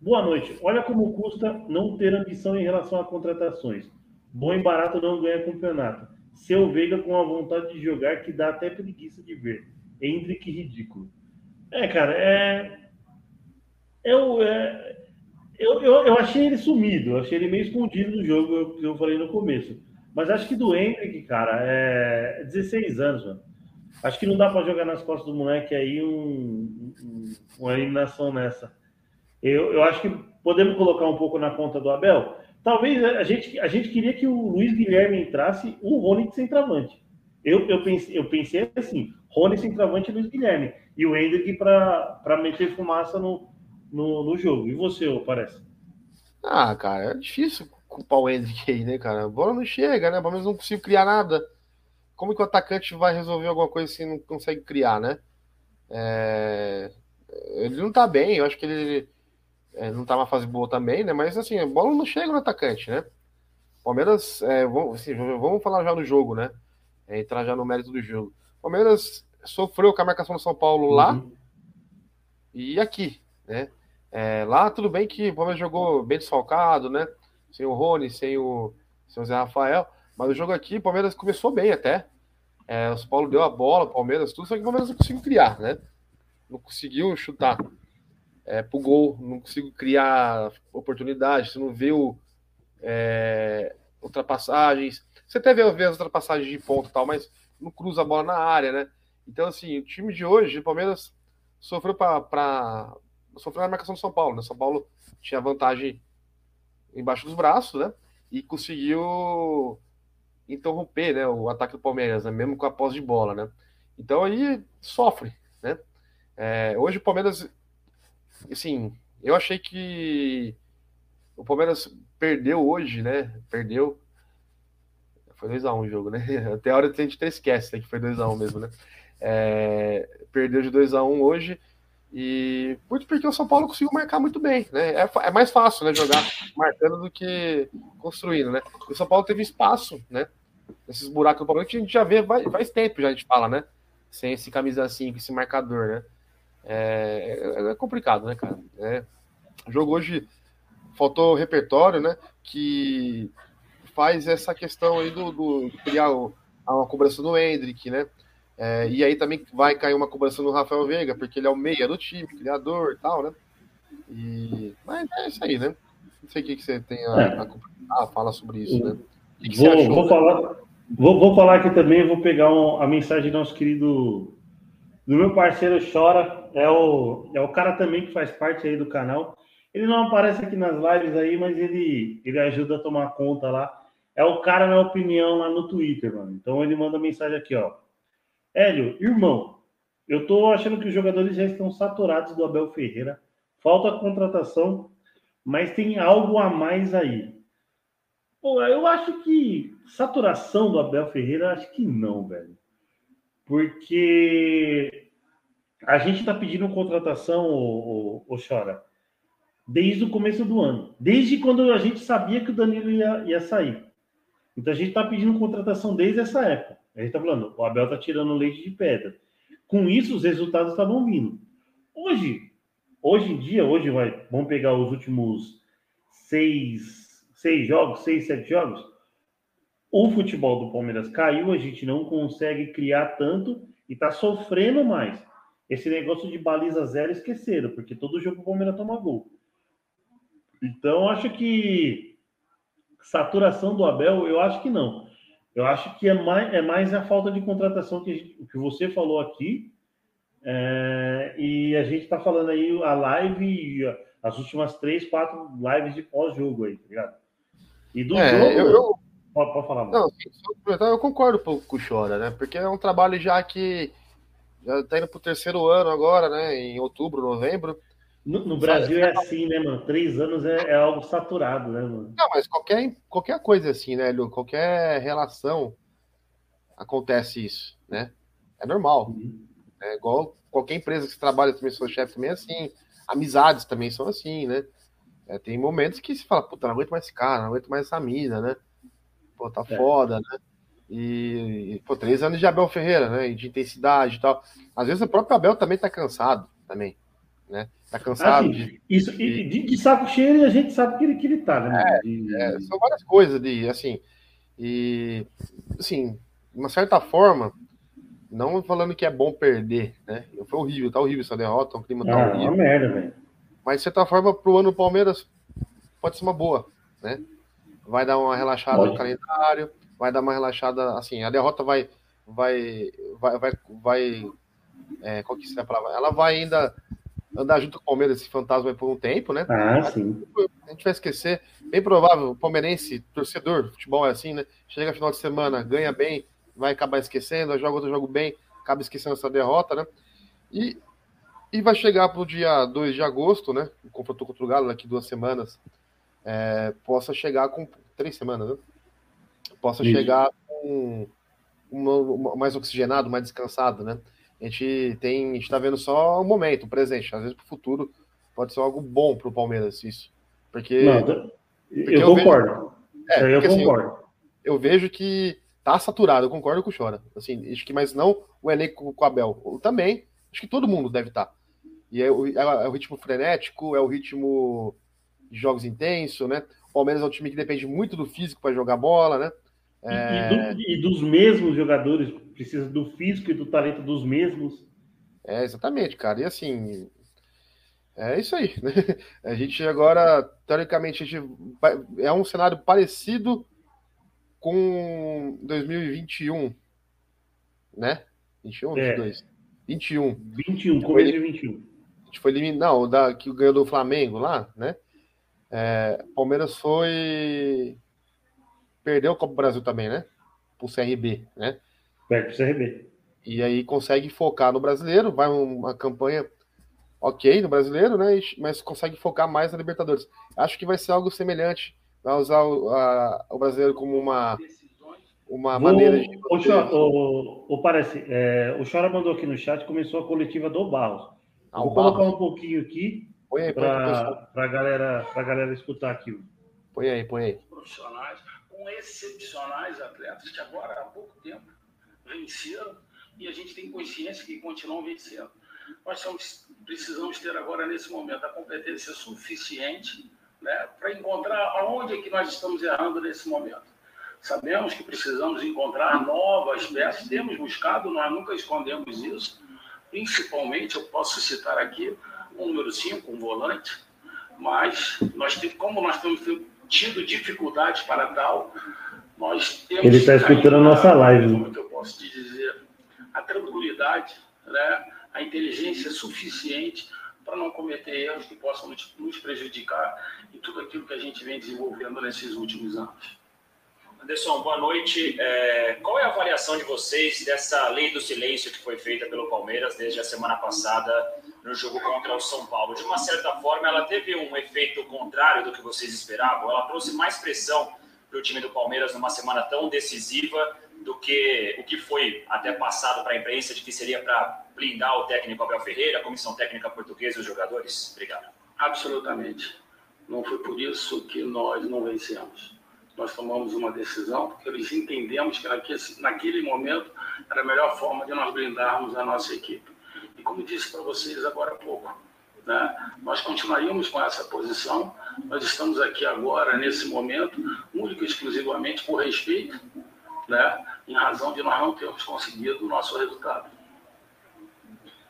Boa noite. Olha como custa não ter ambição em relação a contratações. Bom e barato não ganha campeonato. Seu Veiga com a vontade de jogar que dá até preguiça de ver. Entre que ridículo. É, cara, é. Eu, é... Eu, eu, eu achei ele sumido, eu achei ele meio escondido no jogo, que eu falei no começo. Mas acho que do Hendrick, cara, é 16 anos, mano. Acho que não dá para jogar nas costas do moleque aí um, um, uma eliminação nessa. Eu, eu acho que podemos colocar um pouco na conta do Abel. Talvez a gente, a gente queria que o Luiz Guilherme entrasse, o Rony de centroavante. Eu, eu, pensei, eu pensei assim: Rony centroavante e Luiz Guilherme. E o Hendrick para meter fumaça no, no, no jogo. E você, parece? Ah, cara, é difícil culpar o Hendrick aí, né, cara? A bola não chega, né? Pelo menos não consigo criar nada. Como que o atacante vai resolver alguma coisa se não consegue criar, né? É... Ele não tá bem, eu acho que ele é, não tá numa fase boa também, né? Mas assim, a bola não chega no atacante, né? Palmeiras, é, vamos, assim, vamos falar já no jogo, né? É, entrar já no mérito do jogo. Palmeiras sofreu com a marcação do São Paulo lá uhum. e aqui, né? É, lá tudo bem que o Palmeiras jogou bem desfalcado, né? Sem o Rony, sem o, sem o Zé Rafael. Mas o jogo aqui, o Palmeiras começou bem até. É, o São Paulo deu a bola, o Palmeiras, tudo, só que o Palmeiras não conseguiu criar, né? Não conseguiu chutar é, pro gol, não conseguiu criar oportunidades, você não viu é, ultrapassagens. Você até vê, vê as ultrapassagens de ponto e tal, mas não cruza a bola na área, né? Então, assim, o time de hoje, o Palmeiras sofreu para sofreu na marcação do São Paulo, né? São Paulo tinha vantagem embaixo dos braços, né? E conseguiu interromper, né, o ataque do Palmeiras, né? mesmo com a posse de bola, né? Então aí sofre, né? É, hoje o Palmeiras, assim, eu achei que o Palmeiras perdeu hoje, né? Perdeu. Foi 2x1 um o jogo, né? (laughs) Até a hora a gente até esquece né, que foi 2x1 um mesmo, né? É, perdeu de 2x1 um hoje e muito porque o São Paulo conseguiu marcar muito bem, né? É, é, mais fácil, né, jogar marcando do que construindo, né? o São Paulo teve espaço, né? Esses buracos do Palmeiras que a gente já vê faz, faz tempo, já a gente fala, né? Sem esse camisa 5, esse marcador, né? É, é, é complicado, né, cara? É, o jogo hoje faltou repertório, né? Que faz essa questão aí do, do criar o, a cobrança do Hendrick, né? É, e aí também vai cair uma cobrança no Rafael Veiga, porque ele é o meia do time, criador e tal, né? E... Mas é isso aí, né? Não sei o que, que você tem a, é. a, a fala sobre isso, né? Que vou, achou, vou, né? falar, vou, vou falar aqui também, vou pegar um, a mensagem do nosso querido do meu parceiro Chora, é o, é o cara também que faz parte aí do canal. Ele não aparece aqui nas lives aí, mas ele, ele ajuda a tomar conta lá. É o cara na opinião lá no Twitter, mano. Então ele manda mensagem aqui, ó. Hélio, irmão, eu tô achando que os jogadores já estão saturados do Abel Ferreira. Falta contratação, mas tem algo a mais aí. Pô, eu acho que saturação do Abel Ferreira, acho que não, velho. Porque a gente tá pedindo contratação, o, o, o Chora, desde o começo do ano. Desde quando a gente sabia que o Danilo ia, ia sair. Então a gente tá pedindo contratação desde essa época. A gente está falando, o Abel está tirando leite de pedra. Com isso, os resultados estavam vindo. Hoje, hoje em dia, hoje vai, vamos pegar os últimos seis, seis jogos, seis, sete jogos. O futebol do Palmeiras caiu, a gente não consegue criar tanto e está sofrendo mais. Esse negócio de baliza zero esqueceram, porque todo jogo o Palmeiras toma gol. Então, acho que saturação do Abel, eu acho que não. Eu acho que é mais, é mais a falta de contratação que, gente, que você falou aqui. É, e a gente está falando aí a live, as últimas três, quatro lives de pós-jogo aí, tá ligado? E do é, jogo. Eu, eu... Pode, pode, falar, Não, eu concordo um pouco com o Chora, né? Porque é um trabalho já que já está indo para o terceiro ano agora, né? Em outubro, novembro. No, no Brasil é assim, né, mano? Três anos é, é, algo saturado, né, mano? Não, mas qualquer, qualquer coisa assim, né, Lu? Qualquer relação acontece isso, né? É normal. Uhum. É igual qualquer empresa que você trabalha também, seu chefe também é assim. Amizades também são assim, né? É, tem momentos que você fala, puta, não aguento mais esse cara, não aguento mais essa mina, né? Pô, tá é. foda, né? E, e, pô, três anos de Abel Ferreira, né? De intensidade e tal. Às vezes o próprio Abel também tá cansado, também. Né? Tá cansado assim, de, isso, de, de, de, saco cheio e a gente sabe que ele, que ele tá, né? É, é, são várias coisas de assim. E assim, de uma certa forma, não falando que é bom perder, né? Foi horrível, tá horrível essa derrota, o clima tá ah, horrível. É uma merda, velho. Mas de certa forma, pro ano do Palmeiras pode ser uma boa, né? Vai dar uma relaxada pode. no calendário, vai dar uma relaxada, assim, a derrota vai vai vai vai, vai é, qual que é a palavra? Ela vai ainda andar junto com o Palmeiras, esse fantasma por um tempo, né? Ah, sim. A gente vai esquecer, bem provável, o palmeirense, torcedor, futebol é assim, né? Chega final de semana, ganha bem, vai acabar esquecendo, joga outro jogo bem, acaba esquecendo essa derrota, né? E, e vai chegar para o dia 2 de agosto, né? O confronto contra o Galo daqui duas semanas, é, possa chegar com três semanas, né? Possa Isso. chegar com uma, uma, mais oxigenado, mais descansado, né? A gente tem, está vendo só o momento, o presente. Às vezes para o futuro pode ser algo bom para o Palmeiras isso, porque, Não, porque eu, eu, concordo. Vejo, é, eu porque, concordo. Assim, eu, eu, vejo que tá saturado. Eu concordo com o Chora. Assim, acho que mas não o elenco com o Abel. Eu, também. Acho que todo mundo deve estar. Tá. E é o, é, é o ritmo frenético, é o ritmo de jogos intenso, né? O Palmeiras é um time que depende muito do físico para jogar bola, né? É... E, do, e, dos mesmos jogadores, precisa do físico e do talento dos mesmos. É, exatamente, cara. E assim, é isso aí. Né? (laughs) A gente agora, teoricamente, a gente vai, é um cenário parecido com 2021, né? 21 é. 22? 21. 21, começo de 21. Gente foi eliminado, não, da, que ganhou do Flamengo lá, né? É, Palmeiras foi perdeu o Copa Brasil também, né? Pro CRB, né? Perde pro CRB. E aí consegue focar no brasileiro, vai uma campanha ok no brasileiro, né? Mas consegue focar mais na Libertadores. Acho que vai ser algo semelhante. Vai usar o, a, o brasileiro como uma, uma Vou, maneira de. O, o, o, parece, é, o Chora mandou aqui no chat, começou a coletiva do Barros. Ah, Vou colocar um pouquinho aqui para a galera, galera escutar aqui. Põe aí, põe aí. Profissionais com excepcionais atletas que agora há pouco tempo venceram e a gente tem consciência que continuam vencendo. Nós somos, precisamos ter agora, nesse momento, a competência suficiente né, para encontrar aonde é que nós estamos errando nesse momento. Sabemos que precisamos encontrar novas peças, temos buscado, nós nunca escondemos isso. Principalmente, eu posso citar aqui o número 5, um volante, mas nós, como nós temos tido dificuldades para tal, nós temos. Ele está escutando a nossa live. Como eu posso te dizer? A tranquilidade, né? a inteligência suficiente para não cometer erros que possam nos prejudicar em tudo aquilo que a gente vem desenvolvendo nesses últimos anos. Anderson, boa noite. É, qual é a avaliação de vocês dessa lei do silêncio que foi feita pelo Palmeiras desde a semana passada no jogo contra o São Paulo? De uma certa forma, ela teve um efeito contrário do que vocês esperavam? Ela trouxe mais pressão para o time do Palmeiras numa semana tão decisiva do que o que foi até passado para a imprensa de que seria para blindar o técnico Abel Ferreira, a comissão técnica portuguesa e os jogadores? Obrigado. Absolutamente. Não foi por isso que nós não vencemos nós tomamos uma decisão, porque eles entendemos que naquele, naquele momento era a melhor forma de nós blindarmos a nossa equipe. E como disse para vocês agora há pouco, né, nós continuaríamos com essa posição, nós estamos aqui agora, nesse momento, único e exclusivamente por respeito, né, em razão de nós não termos conseguido o nosso resultado.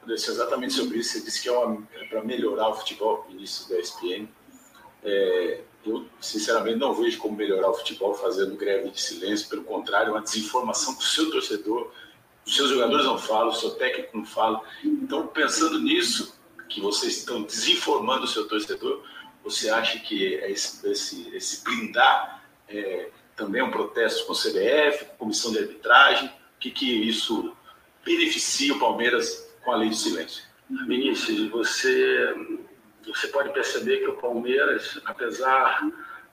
Desse exatamente sobre isso, você disse que é, é para melhorar o futebol, início da ESPN. É, eu, sinceramente, não vejo como melhorar o futebol fazendo greve de silêncio. Pelo contrário, é uma desinformação que o seu torcedor, os seus jogadores não falam, o seu técnico não fala. Então, pensando nisso, que vocês estão desinformando o seu torcedor, você acha que esse, esse, esse blindar é, também é um protesto com o CBF, com a comissão de arbitragem? O que, que isso beneficia o Palmeiras com a lei de silêncio? Vinícius, você você pode perceber que o Palmeiras, apesar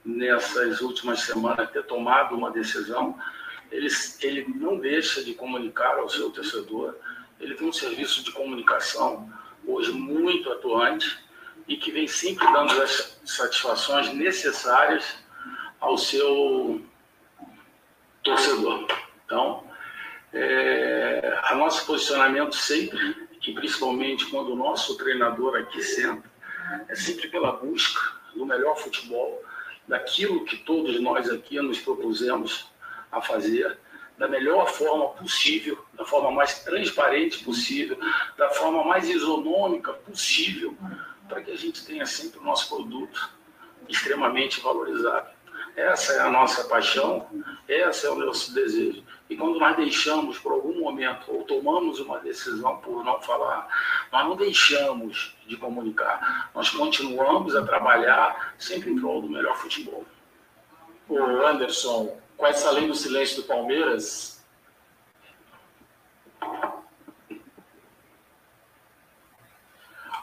nessas últimas semanas ter tomado uma decisão, ele, ele não deixa de comunicar ao seu torcedor. Ele tem um serviço de comunicação hoje muito atuante e que vem sempre dando as satisfações necessárias ao seu torcedor. Então, é, a nosso posicionamento sempre, e principalmente quando o nosso treinador aqui senta, é sempre pela busca do melhor futebol, daquilo que todos nós aqui nos propusemos a fazer, da melhor forma possível, da forma mais transparente possível, da forma mais isonômica possível, para que a gente tenha sempre o nosso produto extremamente valorizado. Essa é a nossa paixão, esse é o nosso desejo. E quando nós deixamos por algum momento, ou tomamos uma decisão por não falar, nós não deixamos de comunicar. Nós continuamos a trabalhar sempre em prol do melhor futebol. O Anderson, com essa lei do silêncio do Palmeiras,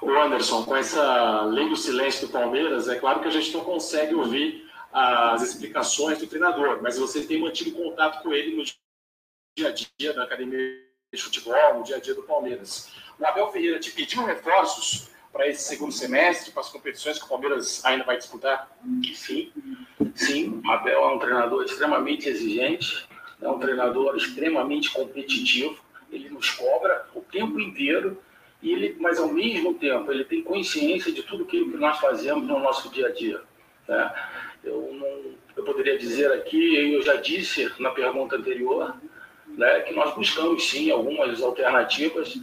o Anderson, com essa lei do silêncio do Palmeiras, é claro que a gente não consegue ouvir as explicações do treinador, mas você tem mantido contato com ele no dia a dia da academia de futebol, no dia a dia do Palmeiras. O Abel Ferreira te pediu reforços para esse segundo semestre, para as competições que o Palmeiras ainda vai disputar? Sim, sim. O Abel é um treinador extremamente exigente, é um treinador extremamente competitivo. Ele nos cobra o tempo inteiro e ele, mas ao mesmo tempo ele tem consciência de tudo aquilo que nós fazemos no nosso dia a dia. Né? Eu, não, eu poderia dizer aqui, eu já disse na pergunta anterior, né, que nós buscamos sim algumas alternativas,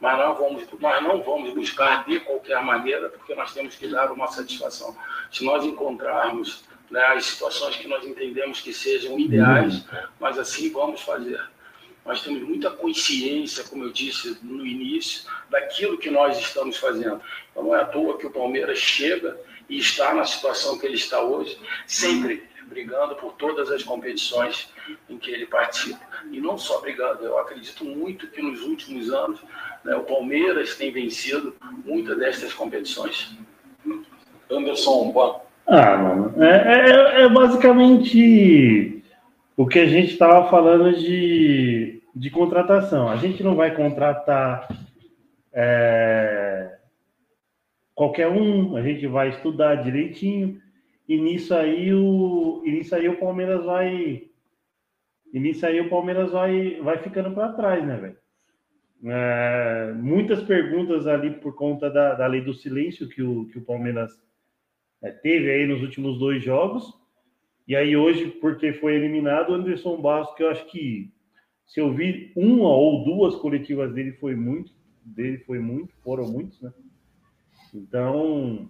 mas não, vamos, nós não vamos buscar de qualquer maneira, porque nós temos que dar uma satisfação. Se nós encontrarmos né, as situações que nós entendemos que sejam ideais, mas assim vamos fazer. Nós temos muita consciência, como eu disse no início, daquilo que nós estamos fazendo. Então não é à toa que o Palmeiras chega e está na situação que ele está hoje, sempre brigando por todas as competições em que ele participa. E não só brigando, eu acredito muito que nos últimos anos né, o Palmeiras tem vencido muitas destas competições. Anderson, boa. Ah, mano, é, é, é basicamente o que a gente estava falando de, de contratação. A gente não vai contratar é, qualquer um, a gente vai estudar direitinho. E nisso aí o, e nisso aí o Palmeiras vai. E nisso aí o Palmeiras vai, vai ficando para trás, né, velho? É, muitas perguntas ali por conta da, da lei do silêncio que o, que o Palmeiras é, teve aí nos últimos dois jogos. E aí hoje, porque foi eliminado, o Anderson Barros, que eu acho que se eu vi uma ou duas coletivas dele foi muito, dele foi muito, foram muitos, né? Então,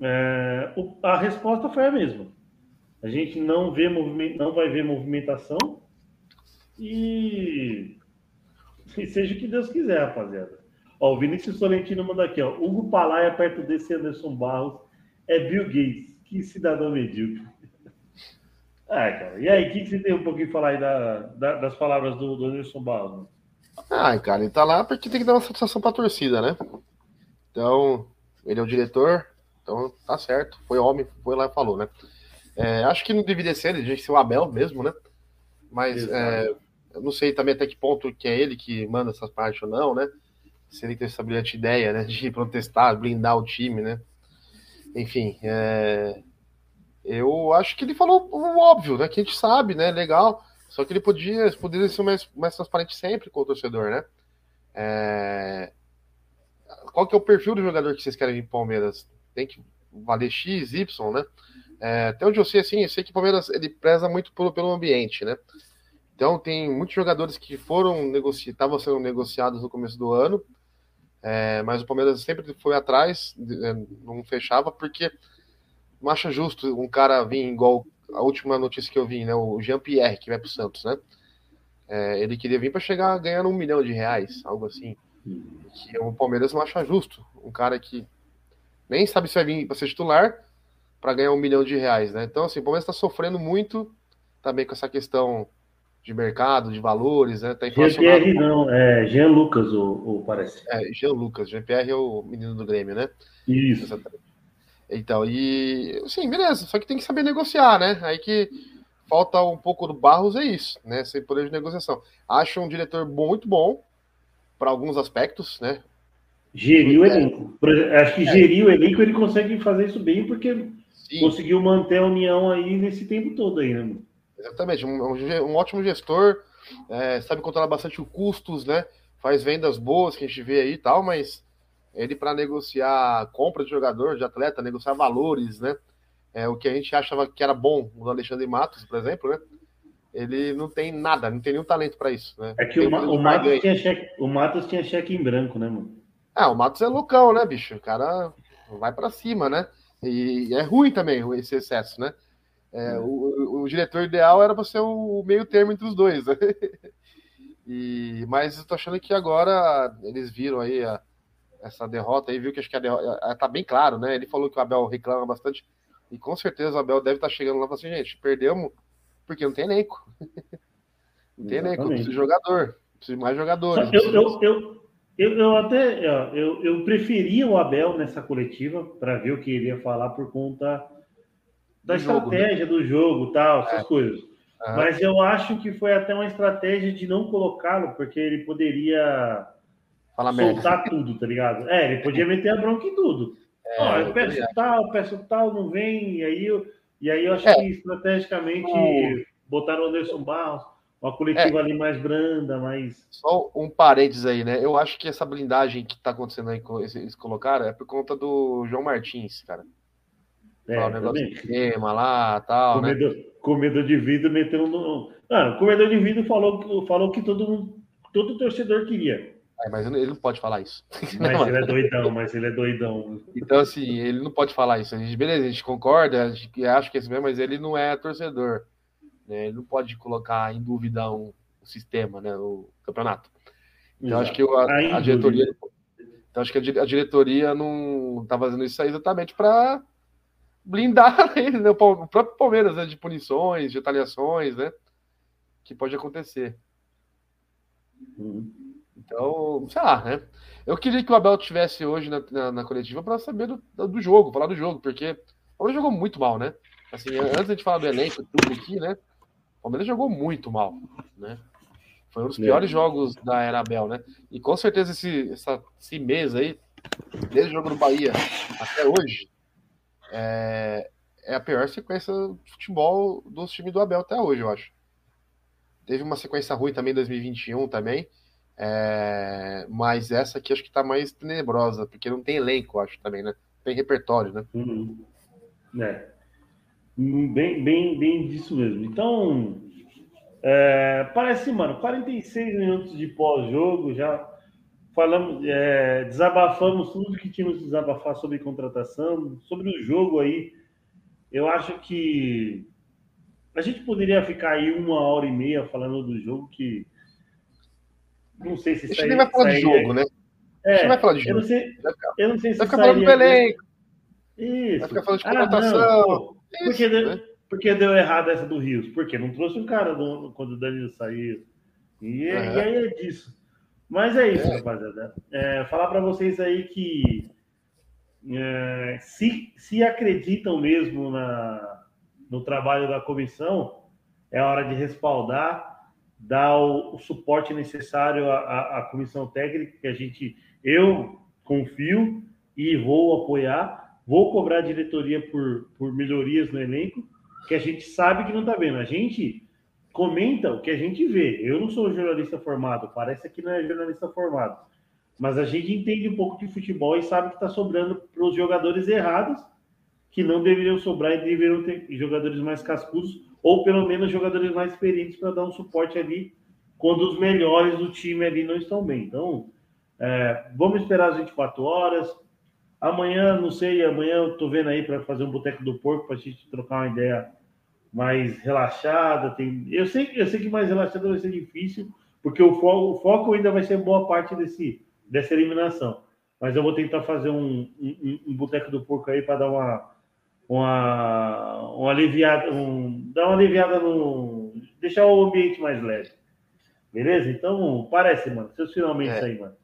é, a resposta foi a mesma. A gente não vê não vai ver movimentação e, e seja o que Deus quiser, rapaziada. Ó, o Vinícius Solentino manda aqui, ó. Hugo Palaia perto desse Anderson Barros é Bill Gates. Que cidadão medíocre. (laughs) Ah, cara. E aí, o que, que você tem um pouquinho falar aí da, da, das palavras do, do Anderson Barros? Ah, cara, ele tá lá porque tem que dar uma satisfação pra torcida, né? Então, ele é o diretor, então tá certo. Foi homem, foi lá e falou, né? É, acho que não deveria ser, ele devia ser o Abel mesmo, né? Mas é, eu não sei também até que ponto que é ele que manda essas partes ou não, né? Se ele tem essa brilhante ideia, né? De protestar, blindar o time, né? Enfim, é, eu acho que ele falou o óbvio, né? Que a gente sabe, né? Legal. Só que ele podia, poderia ser mais, mais transparente sempre com o torcedor, né? É... Qual que é o perfil do jogador que vocês querem para Palmeiras? tem que valer X, Y, né? É, até onde eu sei, assim, eu sei que o Palmeiras ele preza muito pelo, pelo ambiente, né? Então tem muitos jogadores que foram negociados, estavam sendo negociados no começo do ano, é, mas o Palmeiras sempre foi atrás, é, não fechava, porque não acha justo um cara vir igual a última notícia que eu vi, né? O Jean-Pierre, que vai para o Santos, né? É, ele queria vir para chegar ganhando um milhão de reais, algo assim. Que o Palmeiras não acha justo. Um cara que nem sabe se vai vir para ser titular para ganhar um milhão de reais, né? Então, assim, o Palmeiras está sofrendo muito também com essa questão de mercado, de valores, né? Tá Jean-Pierre não, é Jean Lucas, o, o parece. É, Jean Lucas, Jean-Pierre é o menino do Grêmio, né? Isso. Exatamente. Então, e sim, beleza, só que tem que saber negociar, né? Aí que falta um pouco do Barros é isso, né? Sem poder de negociação. Acho um diretor muito bom para alguns aspectos, né? Gerir o elenco. Acho que é. gerir o elenco ele consegue fazer isso bem, porque Sim. conseguiu manter a união aí nesse tempo todo aí, né? Exatamente, um, um ótimo gestor, é, sabe controlar bastante os custos, né? Faz vendas boas que a gente vê aí e tal, mas ele para negociar compra de jogador, de atleta, negociar valores, né? É, o que a gente achava que era bom no Alexandre Matos, por exemplo, né? Ele não tem nada, não tem nenhum talento para isso, né? É que o, o, Matos tinha cheque, o Matos tinha cheque em branco, né, mano? Ah, o Matos é loucão, né, bicho? O cara vai para cima, né? E é ruim também esse excesso, né? É, é. o, o, diretor ideal era você o meio termo entre os dois. Né? (laughs) E, mas eu tô achando que agora eles viram aí a, essa derrota aí, viu que acho que a derrota tá bem claro, né? Ele falou que o Abel reclama bastante, e com certeza o Abel deve estar tá chegando lá e falando assim, gente, perdemos porque não tem elenco. não tem elenco, precisa de jogador, precisa de mais jogadores. Eu, eu, eu, eu, eu até eu, eu preferia o Abel nessa coletiva para ver o que ele ia falar por conta da do estratégia jogo, né? do jogo, tal, essas é. coisas. Uhum. Mas eu acho que foi até uma estratégia de não colocá-lo, porque ele poderia Fala soltar merda. tudo, tá ligado? É, ele podia meter a bronca em tudo. É, Ó, eu peço tal, peço tal, não vem, e aí eu, e aí eu acho é. que estrategicamente o... botaram o Anderson Barros, uma coletiva é. ali mais branda, mais. Só um parênteses aí, né? Eu acho que essa blindagem que tá acontecendo aí, eles colocaram, é por conta do João Martins, cara. É, o negócio de esquema lá tal. Comedor, né? comedor de vidro meteu no. Ah, o comedor de vidro falou, falou que todo mundo, todo torcedor queria. É, mas ele não pode falar isso. Mas ele é (laughs) doidão, mas ele é doidão. Então, assim, ele não pode falar isso. A gente, beleza, a gente concorda, a gente acha que é isso mesmo, mas ele não é torcedor. Né? Ele não pode colocar em dúvida um, o sistema, né? o campeonato. Então, Exato. acho que a, a diretoria. Então, acho que a diretoria não está fazendo isso aí exatamente para blindar (laughs) ele, né? o próprio Palmeiras, né? de punições, de retaliações, né? Que pode acontecer. Uhum. Então, sei lá, né? Eu queria que o Abel tivesse hoje na, na, na coletiva para saber do, do jogo, falar do jogo, porque o Palmeiras jogou muito mal, né? Assim, antes de falar do elenco, tudo aqui, né? O Palmeiras jogou muito mal, né? Foi um dos piores é. jogos da era Abel, né? E com certeza esse, essa, esse mês aí, desde o jogo do Bahia até hoje, é, é a pior sequência de futebol dos times do Abel até hoje, eu acho. Teve uma sequência ruim também em 2021 também. É, mas essa aqui acho que tá mais tenebrosa, porque não tem elenco, acho também, né? Tem repertório, né? Uhum. É. Bem, bem, bem disso mesmo. Então, é, parece, mano, 46 minutos de pós-jogo, já falamos, é, desabafamos tudo que tínhamos que desabafar sobre contratação, sobre o jogo aí. Eu acho que a gente poderia ficar aí uma hora e meia falando do jogo que não sei se a gente nem vai falar de jogo, né? É, a gente vai falar de jogo. Eu não sei, eu não sei se vai ficar falando do elenco. Isso. Vai ficar falando de contratação. Ah, porque, Isso, deu, né? porque deu errado essa do Rios? Porque não trouxe um cara do, quando o Danilo saiu. E, uhum. e, aí é disso. Mas é isso, é. rapaziada. É, falar para vocês aí que é, se, se acreditam mesmo na, no trabalho da comissão, é hora de respaldar dar o, o suporte necessário à, à, à, comissão técnica, que a gente, eu confio e vou apoiar, vou cobrar a diretoria por, por melhorias no elenco, que a gente sabe que não está vendo. A gente comenta o que a gente vê. Eu não sou jornalista formado, parece que não é jornalista formado. Mas a gente entende um pouco de futebol e sabe que está sobrando para os jogadores errados, que não deveriam sobrar e deveriam ter jogadores mais cascudos ou pelo menos jogadores mais experientes para dar um suporte ali quando os melhores do time ali não estão bem. Então, é, vamos esperar as 24 horas. Amanhã, não sei, amanhã eu estou vendo aí para fazer um boteco do porco para a gente trocar uma ideia mais relaxada. Tem... Eu, sei, eu sei que mais relaxada vai ser difícil, porque o foco, o foco ainda vai ser boa parte desse, dessa eliminação. Mas eu vou tentar fazer um, um, um boteco do porco aí para dar uma uma, uma aliviada, um, dar uma aliviada no. deixar o ambiente mais leve. Beleza? Então, parece, mano. Seus finalmente é. aí, mano.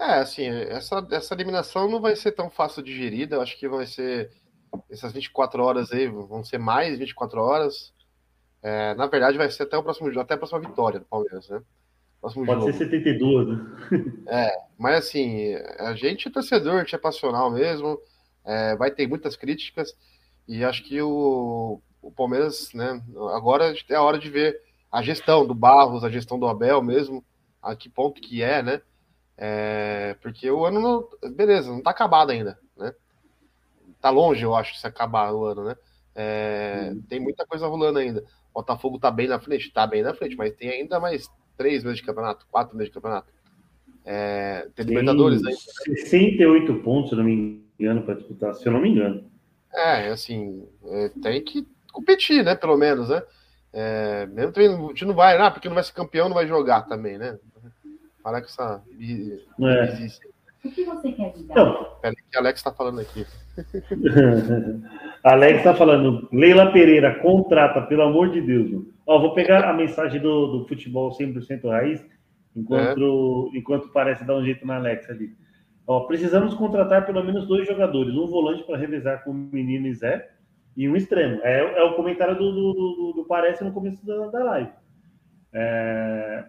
É, assim, essa, essa eliminação não vai ser tão fácil de gerida. Eu acho que vai ser. Essas 24 horas aí vão ser mais 24 horas. É, na verdade, vai ser até o próximo jogo, até a próxima vitória do Palmeiras, né? Próximo Pode jogo. ser 72, né? É, mas assim, a gente é torcedor, a gente é passional mesmo. É, vai ter muitas críticas e acho que o, o Palmeiras, né? Agora é a hora de ver a gestão do Barros, a gestão do Abel mesmo, a que ponto que é, né? É, porque o ano não, beleza, não tá acabado ainda, né? Tá longe, eu acho, de se acabar o ano, né? É, uhum. Tem muita coisa rolando ainda. O Botafogo tá bem na frente, tá bem na frente, mas tem ainda mais três meses de campeonato, quatro meses de campeonato. É, tem, Libertadores aí. 68 pontos, se não me engano, para disputar, se eu não me engano. É, assim, é, tem que competir, né? Pelo menos, né? É, mesmo também, a gente não vai, ah, porque não vai ser campeão, não vai jogar também, né? Para com essa. É. O que você quer dizer? Então, Peraí, que Alex está falando aqui. (laughs) Alex está falando, Leila Pereira, contrata, pelo amor de Deus. Ó, vou pegar a mensagem do, do futebol 100% raiz, enquanto, é. enquanto parece dar um jeito na Alex ali. Ó, precisamos contratar pelo menos dois jogadores, um volante para revezar com o menino e Zé e um extremo. É, é o comentário do, do, do, do Parece no começo da, da live. É,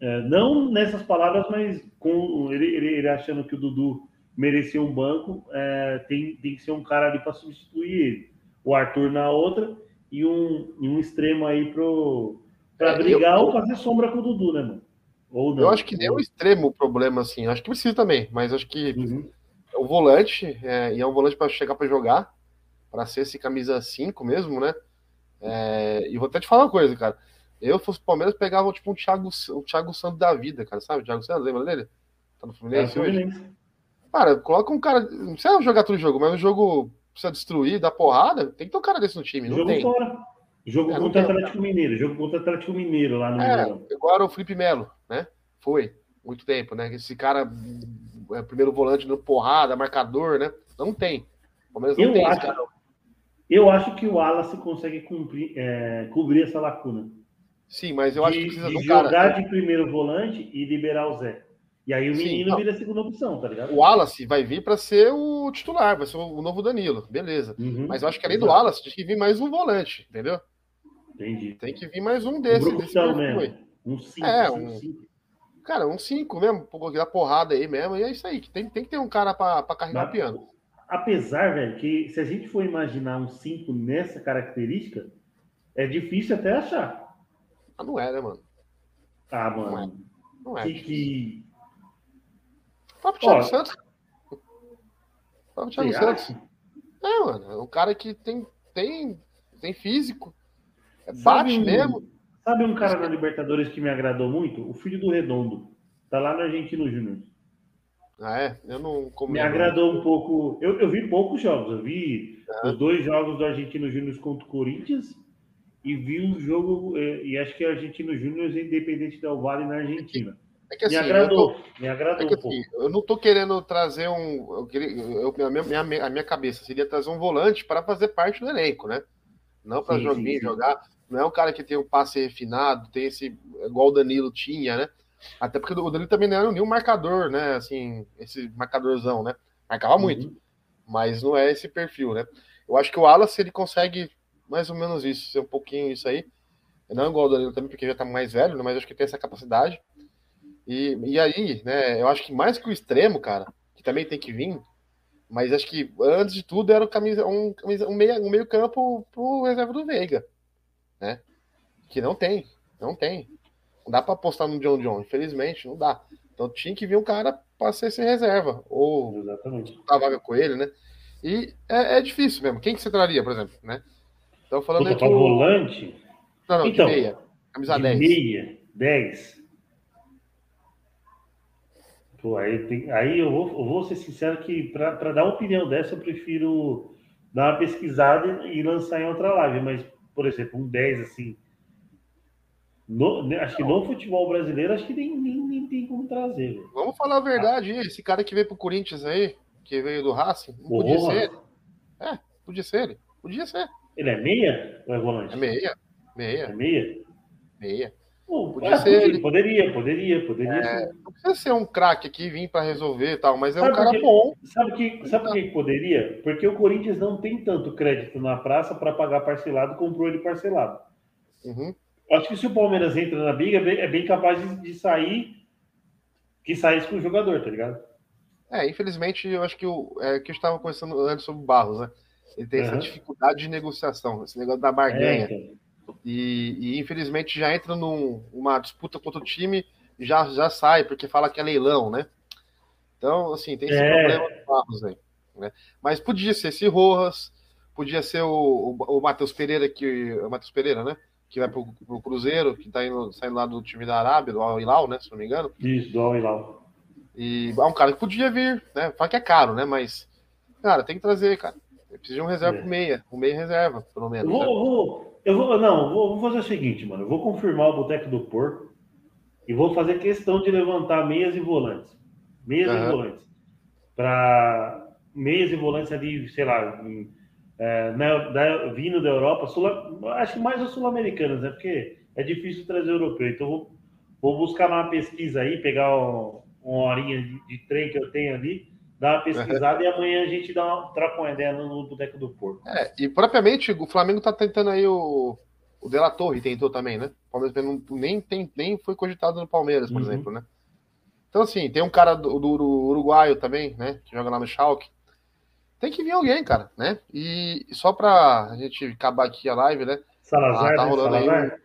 é, não nessas palavras, mas com ele, ele, ele, achando que o Dudu merecia um banco, é, tem, tem que ser um cara ali para substituir ele. O Arthur na outra e um, e um extremo aí para é, brigar eu, ou fazer sombra com o Dudu, né, mano? Ou não. Eu acho que nem é o extremo problema, assim. Acho que precisa também, mas acho que uhum. o volante, é, e é um volante para chegar para jogar, para ser esse camisa 5 mesmo, né? É, e vou até te falar uma coisa, cara. Eu, fosse Palmeiras, pegava tipo um Thiago, um Thiago Santos da vida, cara, sabe? O Thiago Santos, lembra dele? Tá no Fluminense é, hoje? Cara, coloca um cara. Não precisa jogar todo jogo, mas o jogo precisa destruir, dar porrada. Tem que ter um cara desse no time. Não jogo tem. fora. Jogo é, contra o Atlético Mineiro. Jogo contra o Atlético Mineiro lá no é, Agora o Felipe Melo, né? Foi. Muito tempo, né? Esse cara é primeiro volante no porrada, marcador, né? Não tem. Palmeiras não eu tem acho, Eu acho que o Wallace consegue cumprir, é, cobrir essa lacuna. Sim, mas eu de, acho que precisa de, de jogar cara... de primeiro volante e liberar o Zé. E aí o menino vira a segunda opção, tá ligado? O Wallace vai vir para ser o titular, vai ser o novo Danilo, beleza. Uhum, mas eu acho que além exato. do Wallace, tem que vir mais um volante, entendeu? Entendi. Tem que vir mais um desses. Um desse mesmo. Um 5. É, um... Cinco. Cara, um 5 mesmo, dar porrada aí mesmo, e é isso aí. Tem, tem que ter um cara para carregar mas, o piano. Apesar, velho, que se a gente for imaginar um 5 nessa característica, é difícil até achar. Ah, não é, né, mano? Ah, mano. Não é. Não é que, que... O próprio Thiago Ó, Santos. O próprio Thiago Santos. É, mano. É um cara que tem, tem, tem físico. É bate um, mesmo. Sabe um cara da Libertadores que me agradou muito? O filho do Redondo. Tá lá no Argentino Júnior. Ah, é? Eu não Me agradou um pouco. Eu, eu vi poucos jogos. Eu vi é. os dois jogos do Argentino Júnior contra o Corinthians e vi um jogo, é, e acho que é Argentino Júnior Independente Del Vale na Argentina. É que, assim, me agradou, tô, me agradou é que, um assim, Eu não tô querendo trazer um. Eu queria, eu, a, minha, a minha cabeça seria trazer um volante para fazer parte do elenco, né? Não para jogar, jogar. Não é um cara que tem um passe refinado, tem esse. igual o Danilo tinha, né? Até porque o Danilo também não era nenhum marcador, né? Assim, esse marcadorzão, né? Marcava muito. Uhum. Mas não é esse perfil, né? Eu acho que o Wallace ele consegue mais ou menos isso, ser um pouquinho isso aí. Não igual o Danilo também, porque já tá mais velho, né? mas acho que tem essa capacidade. E, e aí, né, eu acho que mais que o extremo, cara, que também tem que vir, mas acho que antes de tudo era um, camisa, um, um, meio, um meio campo pro reserva do Veiga, né? Que não tem, não tem. Não dá para apostar no John John, infelizmente, não dá. Então tinha que vir um cara para ser sem reserva, ou Exatamente. a vaga com ele, né? E é, é, difícil mesmo. Quem que você traria, por exemplo, né? Então falando Puta, aqui. volante? Não, não, então, de meia. Camisa de 10. Meia, 10. Pô, aí, tem, aí eu, vou, eu vou ser sincero que para dar uma opinião dessa, eu prefiro dar uma pesquisada e lançar em outra live. Mas, por exemplo, um 10 assim. No, né, acho que no futebol brasileiro, acho que nem, nem, nem tem como trazer. Vamos falar a verdade, esse cara que veio pro Corinthians aí, que veio do Racing, não podia ser ele. É, podia ser ele. Podia ser. Ele é meia ou é volante? É meia. Meia. É meia? Meia. Pô, podia é, ser. Poderia, poderia, poderia é, ser. Não precisa ser um craque aqui, vir para resolver e tal, mas é sabe um cara porque, bom. Sabe que, sabe por que poderia? Porque o Corinthians não tem tanto crédito na praça para pagar parcelado, comprou ele parcelado. Uhum. Acho que se o Palmeiras entra na briga, é bem capaz de, de sair que saísse com o jogador, tá ligado? É, infelizmente, eu acho que o é, que eu estava conversando antes sobre o Barros, né? Ele tem essa Uhum. dificuldade de negociação, esse negócio da barganha. É, então. E, e, infelizmente já entra numa disputa contra o time, já, já sai, porque fala que é leilão, né? Então, assim, tem esse É. problema do Barros aí. Né? Mas podia ser esse Rojas, podia ser o, o, o Matheus Pereira, que. O Matheus Pereira, né? Que vai pro, pro Cruzeiro, que tá indo, saindo lá do time da Arábia, do Al Hilal, né? Se não me engano. Isso, do Al Hilal. E é um cara que podia vir, né? Fala que é caro, né? Mas, cara, tem que trazer, cara. Precisa de um reserva É. pro meia. Um meia reserva, pelo menos. vou, né? vou, eu vou, não, vou, fazer o seguinte, mano. Eu vou confirmar o Boteco do Porco e vou fazer questão de levantar meias e volantes. Meias e Aham. volantes. Para meias e volantes ali, sei lá, em, é, na- da- vindo da Europa, sul, acho que mais os sul-americanos, né? Porque é difícil trazer europeu. Então, vou, vou buscar uma pesquisa aí, pegar um- uma horinha de, de trem que eu tenho ali, dar uma pesquisada e amanhã a gente dá uma, troca uma ideia no, no Boteco do Porco. É, e propriamente o Flamengo tá tentando aí o. O De La Torre tentou também, né? O Palmeiras não, nem, tem, nem foi cogitado no Palmeiras, por Uhum. exemplo, né? Então, assim, tem um cara do, do uruguaio também, né? Que joga lá no Schalke. Tem que vir alguém, cara, né? E só pra a gente acabar aqui a live, né? Salazar, Ah, tá né? rolando aí Salazar.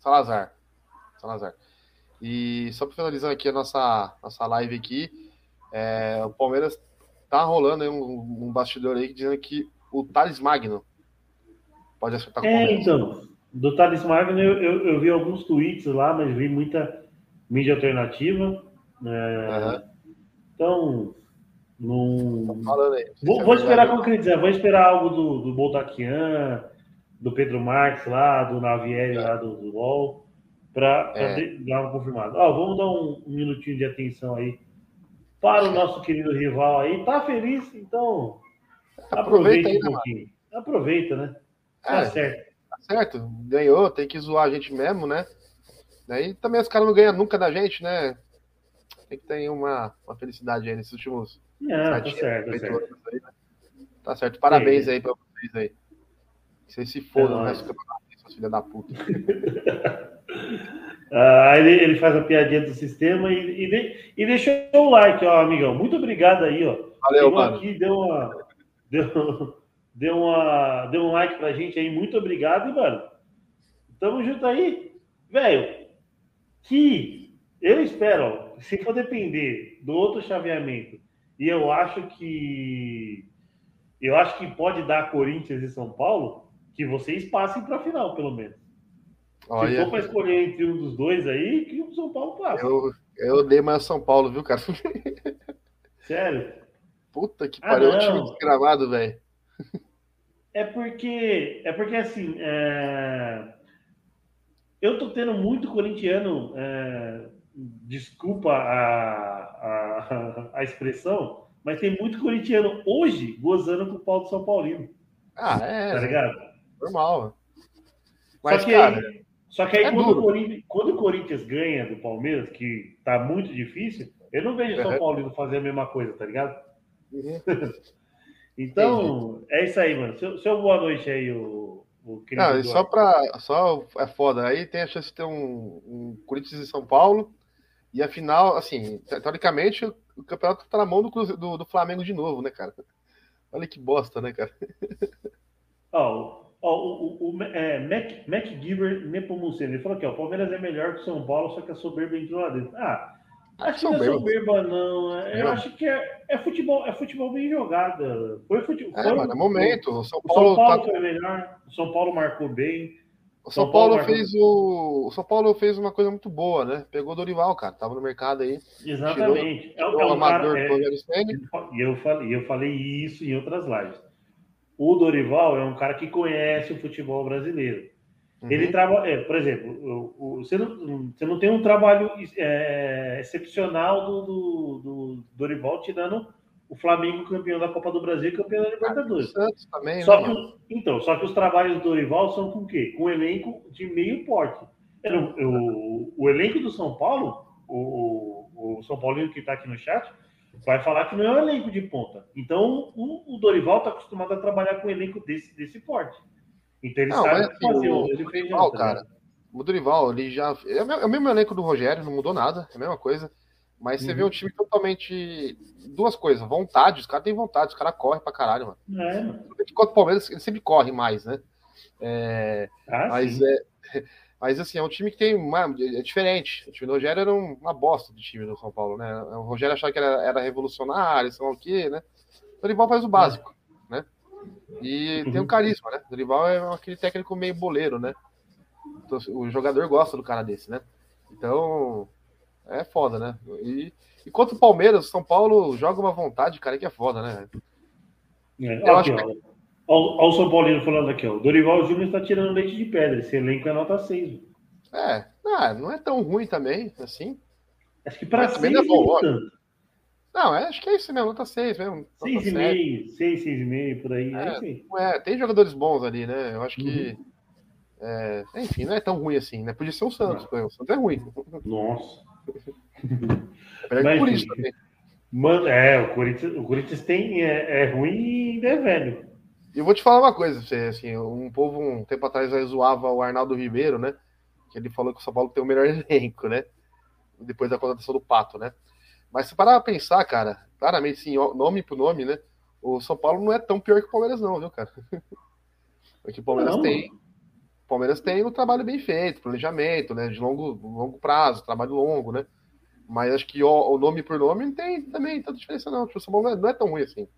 Salazar. Salazar. E só para finalizar aqui a nossa, nossa live aqui, é, o Palmeiras tá rolando um, um bastidor aí dizendo que o Thales Magno pode acertar com o É, Palmeiras. então, do Thales Magno eu, eu, eu vi alguns tweets lá, mas vi muita mídia alternativa. é, Aham. Então, não. Falando aí. Vou, é vou esperar, dizer, vou esperar algo do, do Boltaquian, do Pedro Marques lá, do Navieri lá do, do LOL, para É. dar uma confirmada. Ó, vamos dar um, um minutinho de atenção aí para o nosso querido rival aí. Tá feliz? Então, aproveita Aproveita aí, um né, pouquinho. Aproveita, né? Tá É, certo. tá certo. Ganhou, tem que zoar a gente mesmo, né? Daí também os caras não ganham nunca da gente, né? Tem que ter uma, uma felicidade aí nesses últimos Não, tá certo, tá certo. aí, né? Tá certo. Parabéns Sim. aí pra vocês aí. Vocês se fodam É seus filhos da puta. (laughs) Ah, Aí ele, ele faz a piadinha do sistema e, e, e deixou o like, ó, amigão. Muito obrigado aí, ó. Valeu, Chegou mano. aqui, deu uma. (laughs) Deu, deu, uma, deu um like pra gente aí. Muito obrigado, e, mano. Tamo junto aí. Velho, que eu espero, ó, se for depender do outro chaveamento, e eu acho que. Eu acho que pode dar Corinthians e São Paulo, que vocês passem pra final, pelo menos. Se Olha, for pra escolher entre um dos dois aí, que o São Paulo passa. eu, eu odeio mais o São Paulo, viu, cara? Sério. Puta que Ah, pariu, é um não. time desgramado, velho. É porque, é porque assim, é, eu tô tendo muito corintiano, é, desculpa a, a, a expressão, mas tem muito corintiano hoje gozando com o pau do São Paulino, Ah, tá é, ligado? normal. Mas, só que, cara, aí, só que aí é quando, o Corinthians, quando o Corinthians ganha do Palmeiras, que tá muito difícil, eu não vejo o São Uhum. Paulino fazer a mesma coisa, tá ligado? uhum. (laughs) Então, é isso aí, mano. Seu, seu boa noite aí, o, o querido Não, e só pra. Só é foda. Aí tem a chance de ter um, um Corinthians e São Paulo. E a final, assim, te- teoricamente, o, campeonato tá na mão do, do, do Flamengo de novo, né, cara? Olha que bosta, né, cara? Ó, ó, o, o, o é, Mac, MacGyver Nepomuceno, ele falou ó, o Palmeiras é melhor que o São Paulo, só que a soberba entrou lá dentro. Ah, acho que não é Soberba. não. é- Eu Não. acho que é, é futebol, é futebol bem jogado. Foi futebol. É, mano, é momento. O São O Paulo, São Paulo tá- foi melhor, o São Paulo marcou bem. o São São Paulo Paulo fez o. O São Paulo fez uma coisa muito boa, né? Pegou o Dorival, cara. Tava no mercado aí. Exatamente. É, Tirou é o um cara, amador é, do Rogério Ceni. E eu falei, eu falei isso em outras lives. O Dorival é um cara que conhece o futebol brasileiro. Ele Uhum. trabalha, é, por exemplo, o- o- você, não, você não tem um trabalho é, excepcional do, do, do Dorival tirando o Flamengo campeão da Copa do Brasil e campeão da Libertadores. Santos também, Só né, que, então, só que os trabalhos do Dorival são com o quê? Com um elenco de meio porte. Era o, o, elenco do São Paulo, o, o, o São Paulino que está aqui no chat, vai falar que não é um elenco de ponta. Então, o, o Dorival está acostumado a trabalhar com um elenco desse, desse porte. Então, ele Não, sabe mas que fazer o- o feijão. Dorival, tá cara? O Dorival, ele já. É o mesmo- é o mesmo elenco do Rogério, não mudou nada, é a mesma coisa. Mas você Uhum. vê um time totalmente. Duas coisas, vontade, os caras têm vontade, os caras correm pra caralho, mano. É, mano. Enquanto o Palmeiras, ele sempre corre mais, né? É, Ah, mas, sim. é, mas assim, é um time que tem uma, é diferente. O time do Rogério era um- uma bosta de time do São Paulo, né? O Rogério achava que era, era revolucionário, sei lá o quê, né? O Dorival faz o básico, né? E tem um carisma, né? O Dorival é aquele técnico meio boleiro, né? Então, o jogador gosta do cara desse, né? Então, é foda, né? E, e quanto o Palmeiras, São Paulo joga uma vontade, cara, que é foda, né? É, Eu aqui, acho ó. Ó o São Paulino falando aqui, ó. O Dorival Júnior está tirando leite de pedra. Esse elenco é nota 6. É, ah, não é tão ruim também, assim. Acho que para Mas 6 também não é bom. Não, é, acho que é isso mesmo, nota 6 mesmo. nota 6,5, sete. 6, 6,5 por aí. É, aí. É, tem jogadores bons ali, né? Eu acho que. Uhum. é, enfim, não é tão ruim assim, né? Podia ser o Santos, pô, o Santos é ruim. Nossa. (laughs) Mas, isso enfim. também. Mano, é, o Corinthians, o Corinthians tem, é, é ruim e ainda é velho. E eu vou te falar uma coisa, assim, um povo um tempo atrás aí zoava o Arnaldo Ribeiro, né? Que ele falou que o São Paulo tem o melhor (laughs) elenco, né? Depois da contratação do Pato, né? Mas se parar pra pensar, cara, claramente, sim, nome por nome, né? O São Paulo não é tão pior que o Palmeiras, não, viu, cara? (laughs) Porque o Palmeiras Não, tem. O Palmeiras tem um trabalho bem feito, planejamento, né? De longo, longo prazo, trabalho longo, né? Mas acho que ó, o nome por nome não tem também tanta diferença, não. Tipo, o São Paulo não é, não é tão ruim assim.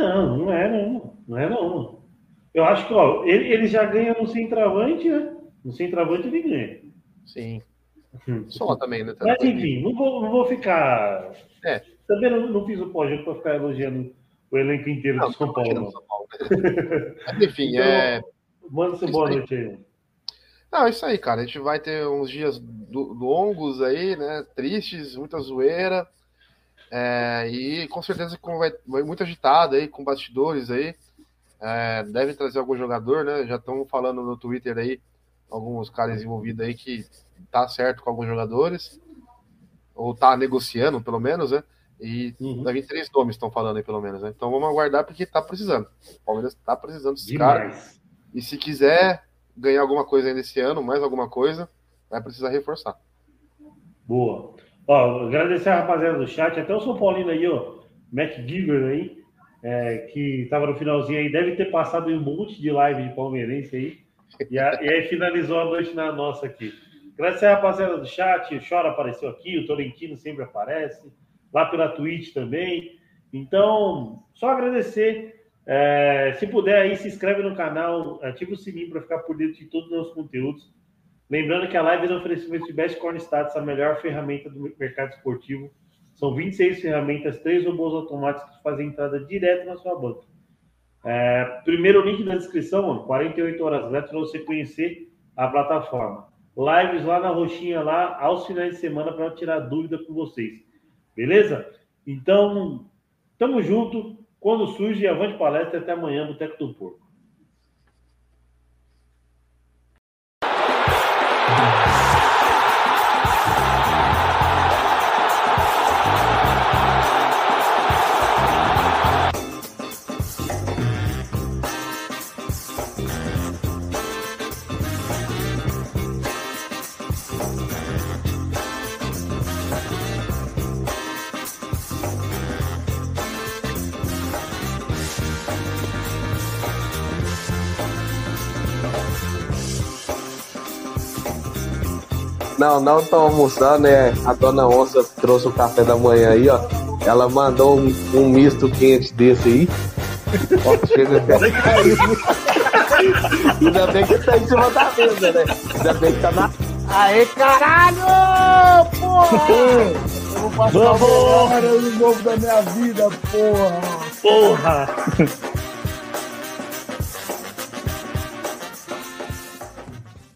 Não, não é não. Não é não. Eu acho que, ó, ele, ele já ganha no centroavante, né? No centroavante ele ganha. Sim. Hum. Só também, né? Mas enfim, não vou, não vou ficar. É. Também não, não fiz o pós para ficar elogiando o elenco inteiro Não, São Paulo. tirando não. São Paulo. Mas, Enfim, Então, é. Manda seu boa noite aí. Não, é isso aí, cara. A gente vai ter uns dias longos aí, né? Tristes, muita zoeira. É, e com certeza com- vai, vai muito agitado aí, com bastidores aí. É, devem trazer algum jogador, né? Já estão falando no Twitter aí, alguns caras envolvidos aí que tá certo com alguns jogadores. Ou tá negociando, pelo menos, né? E Uhum. deve três nomes, estão falando aí, pelo menos, né? Então vamos aguardar porque tá precisando. O Palmeiras tá precisando desses caras. E se quiser ganhar alguma coisa ainda esse ano, mais alguma coisa, vai precisar reforçar. Boa. Ó, agradecer a rapaziada do chat, até o São Paulino aí, ó, MacGiver aí, é, que tava no finalzinho aí, deve ter passado um monte de live de palmeirense aí, e, a- e aí finalizou a noite na nossa aqui. Agradecer a rapaziada do chat, o Chora apareceu aqui, o Tolentino sempre aparece, lá pela Twitch também. Então, só agradecer. É, se puder aí, se inscreve no canal, ativa o sininho para ficar por dentro de todos os nossos conteúdos. Lembrando que a live é no oferecimento de Best Corn Stats, a melhor ferramenta do mercado esportivo. São 26 ferramentas, três robôs automáticos que fazem entrada direto na sua banca. É, primeiro link na descrição, mano, 48 horas grátis para você conhecer a plataforma. Lives lá na roxinha, lá aos finais de semana para tirar dúvida com vocês. Beleza? Então, tamo junto. Quando surge, avante palestra. Até amanhã, Boteco do Porco. Não, não tô almoçando, é. A dona Onça trouxe o café da manhã aí, ó. Ela mandou um, um misto quente desse aí. Ó, chega Ainda bem que tá em cima da mesa, né? Ainda bem que tá na. Aê, caralho! Porra! Eu vou passar o melhor ano novo da minha vida, porra! Porra!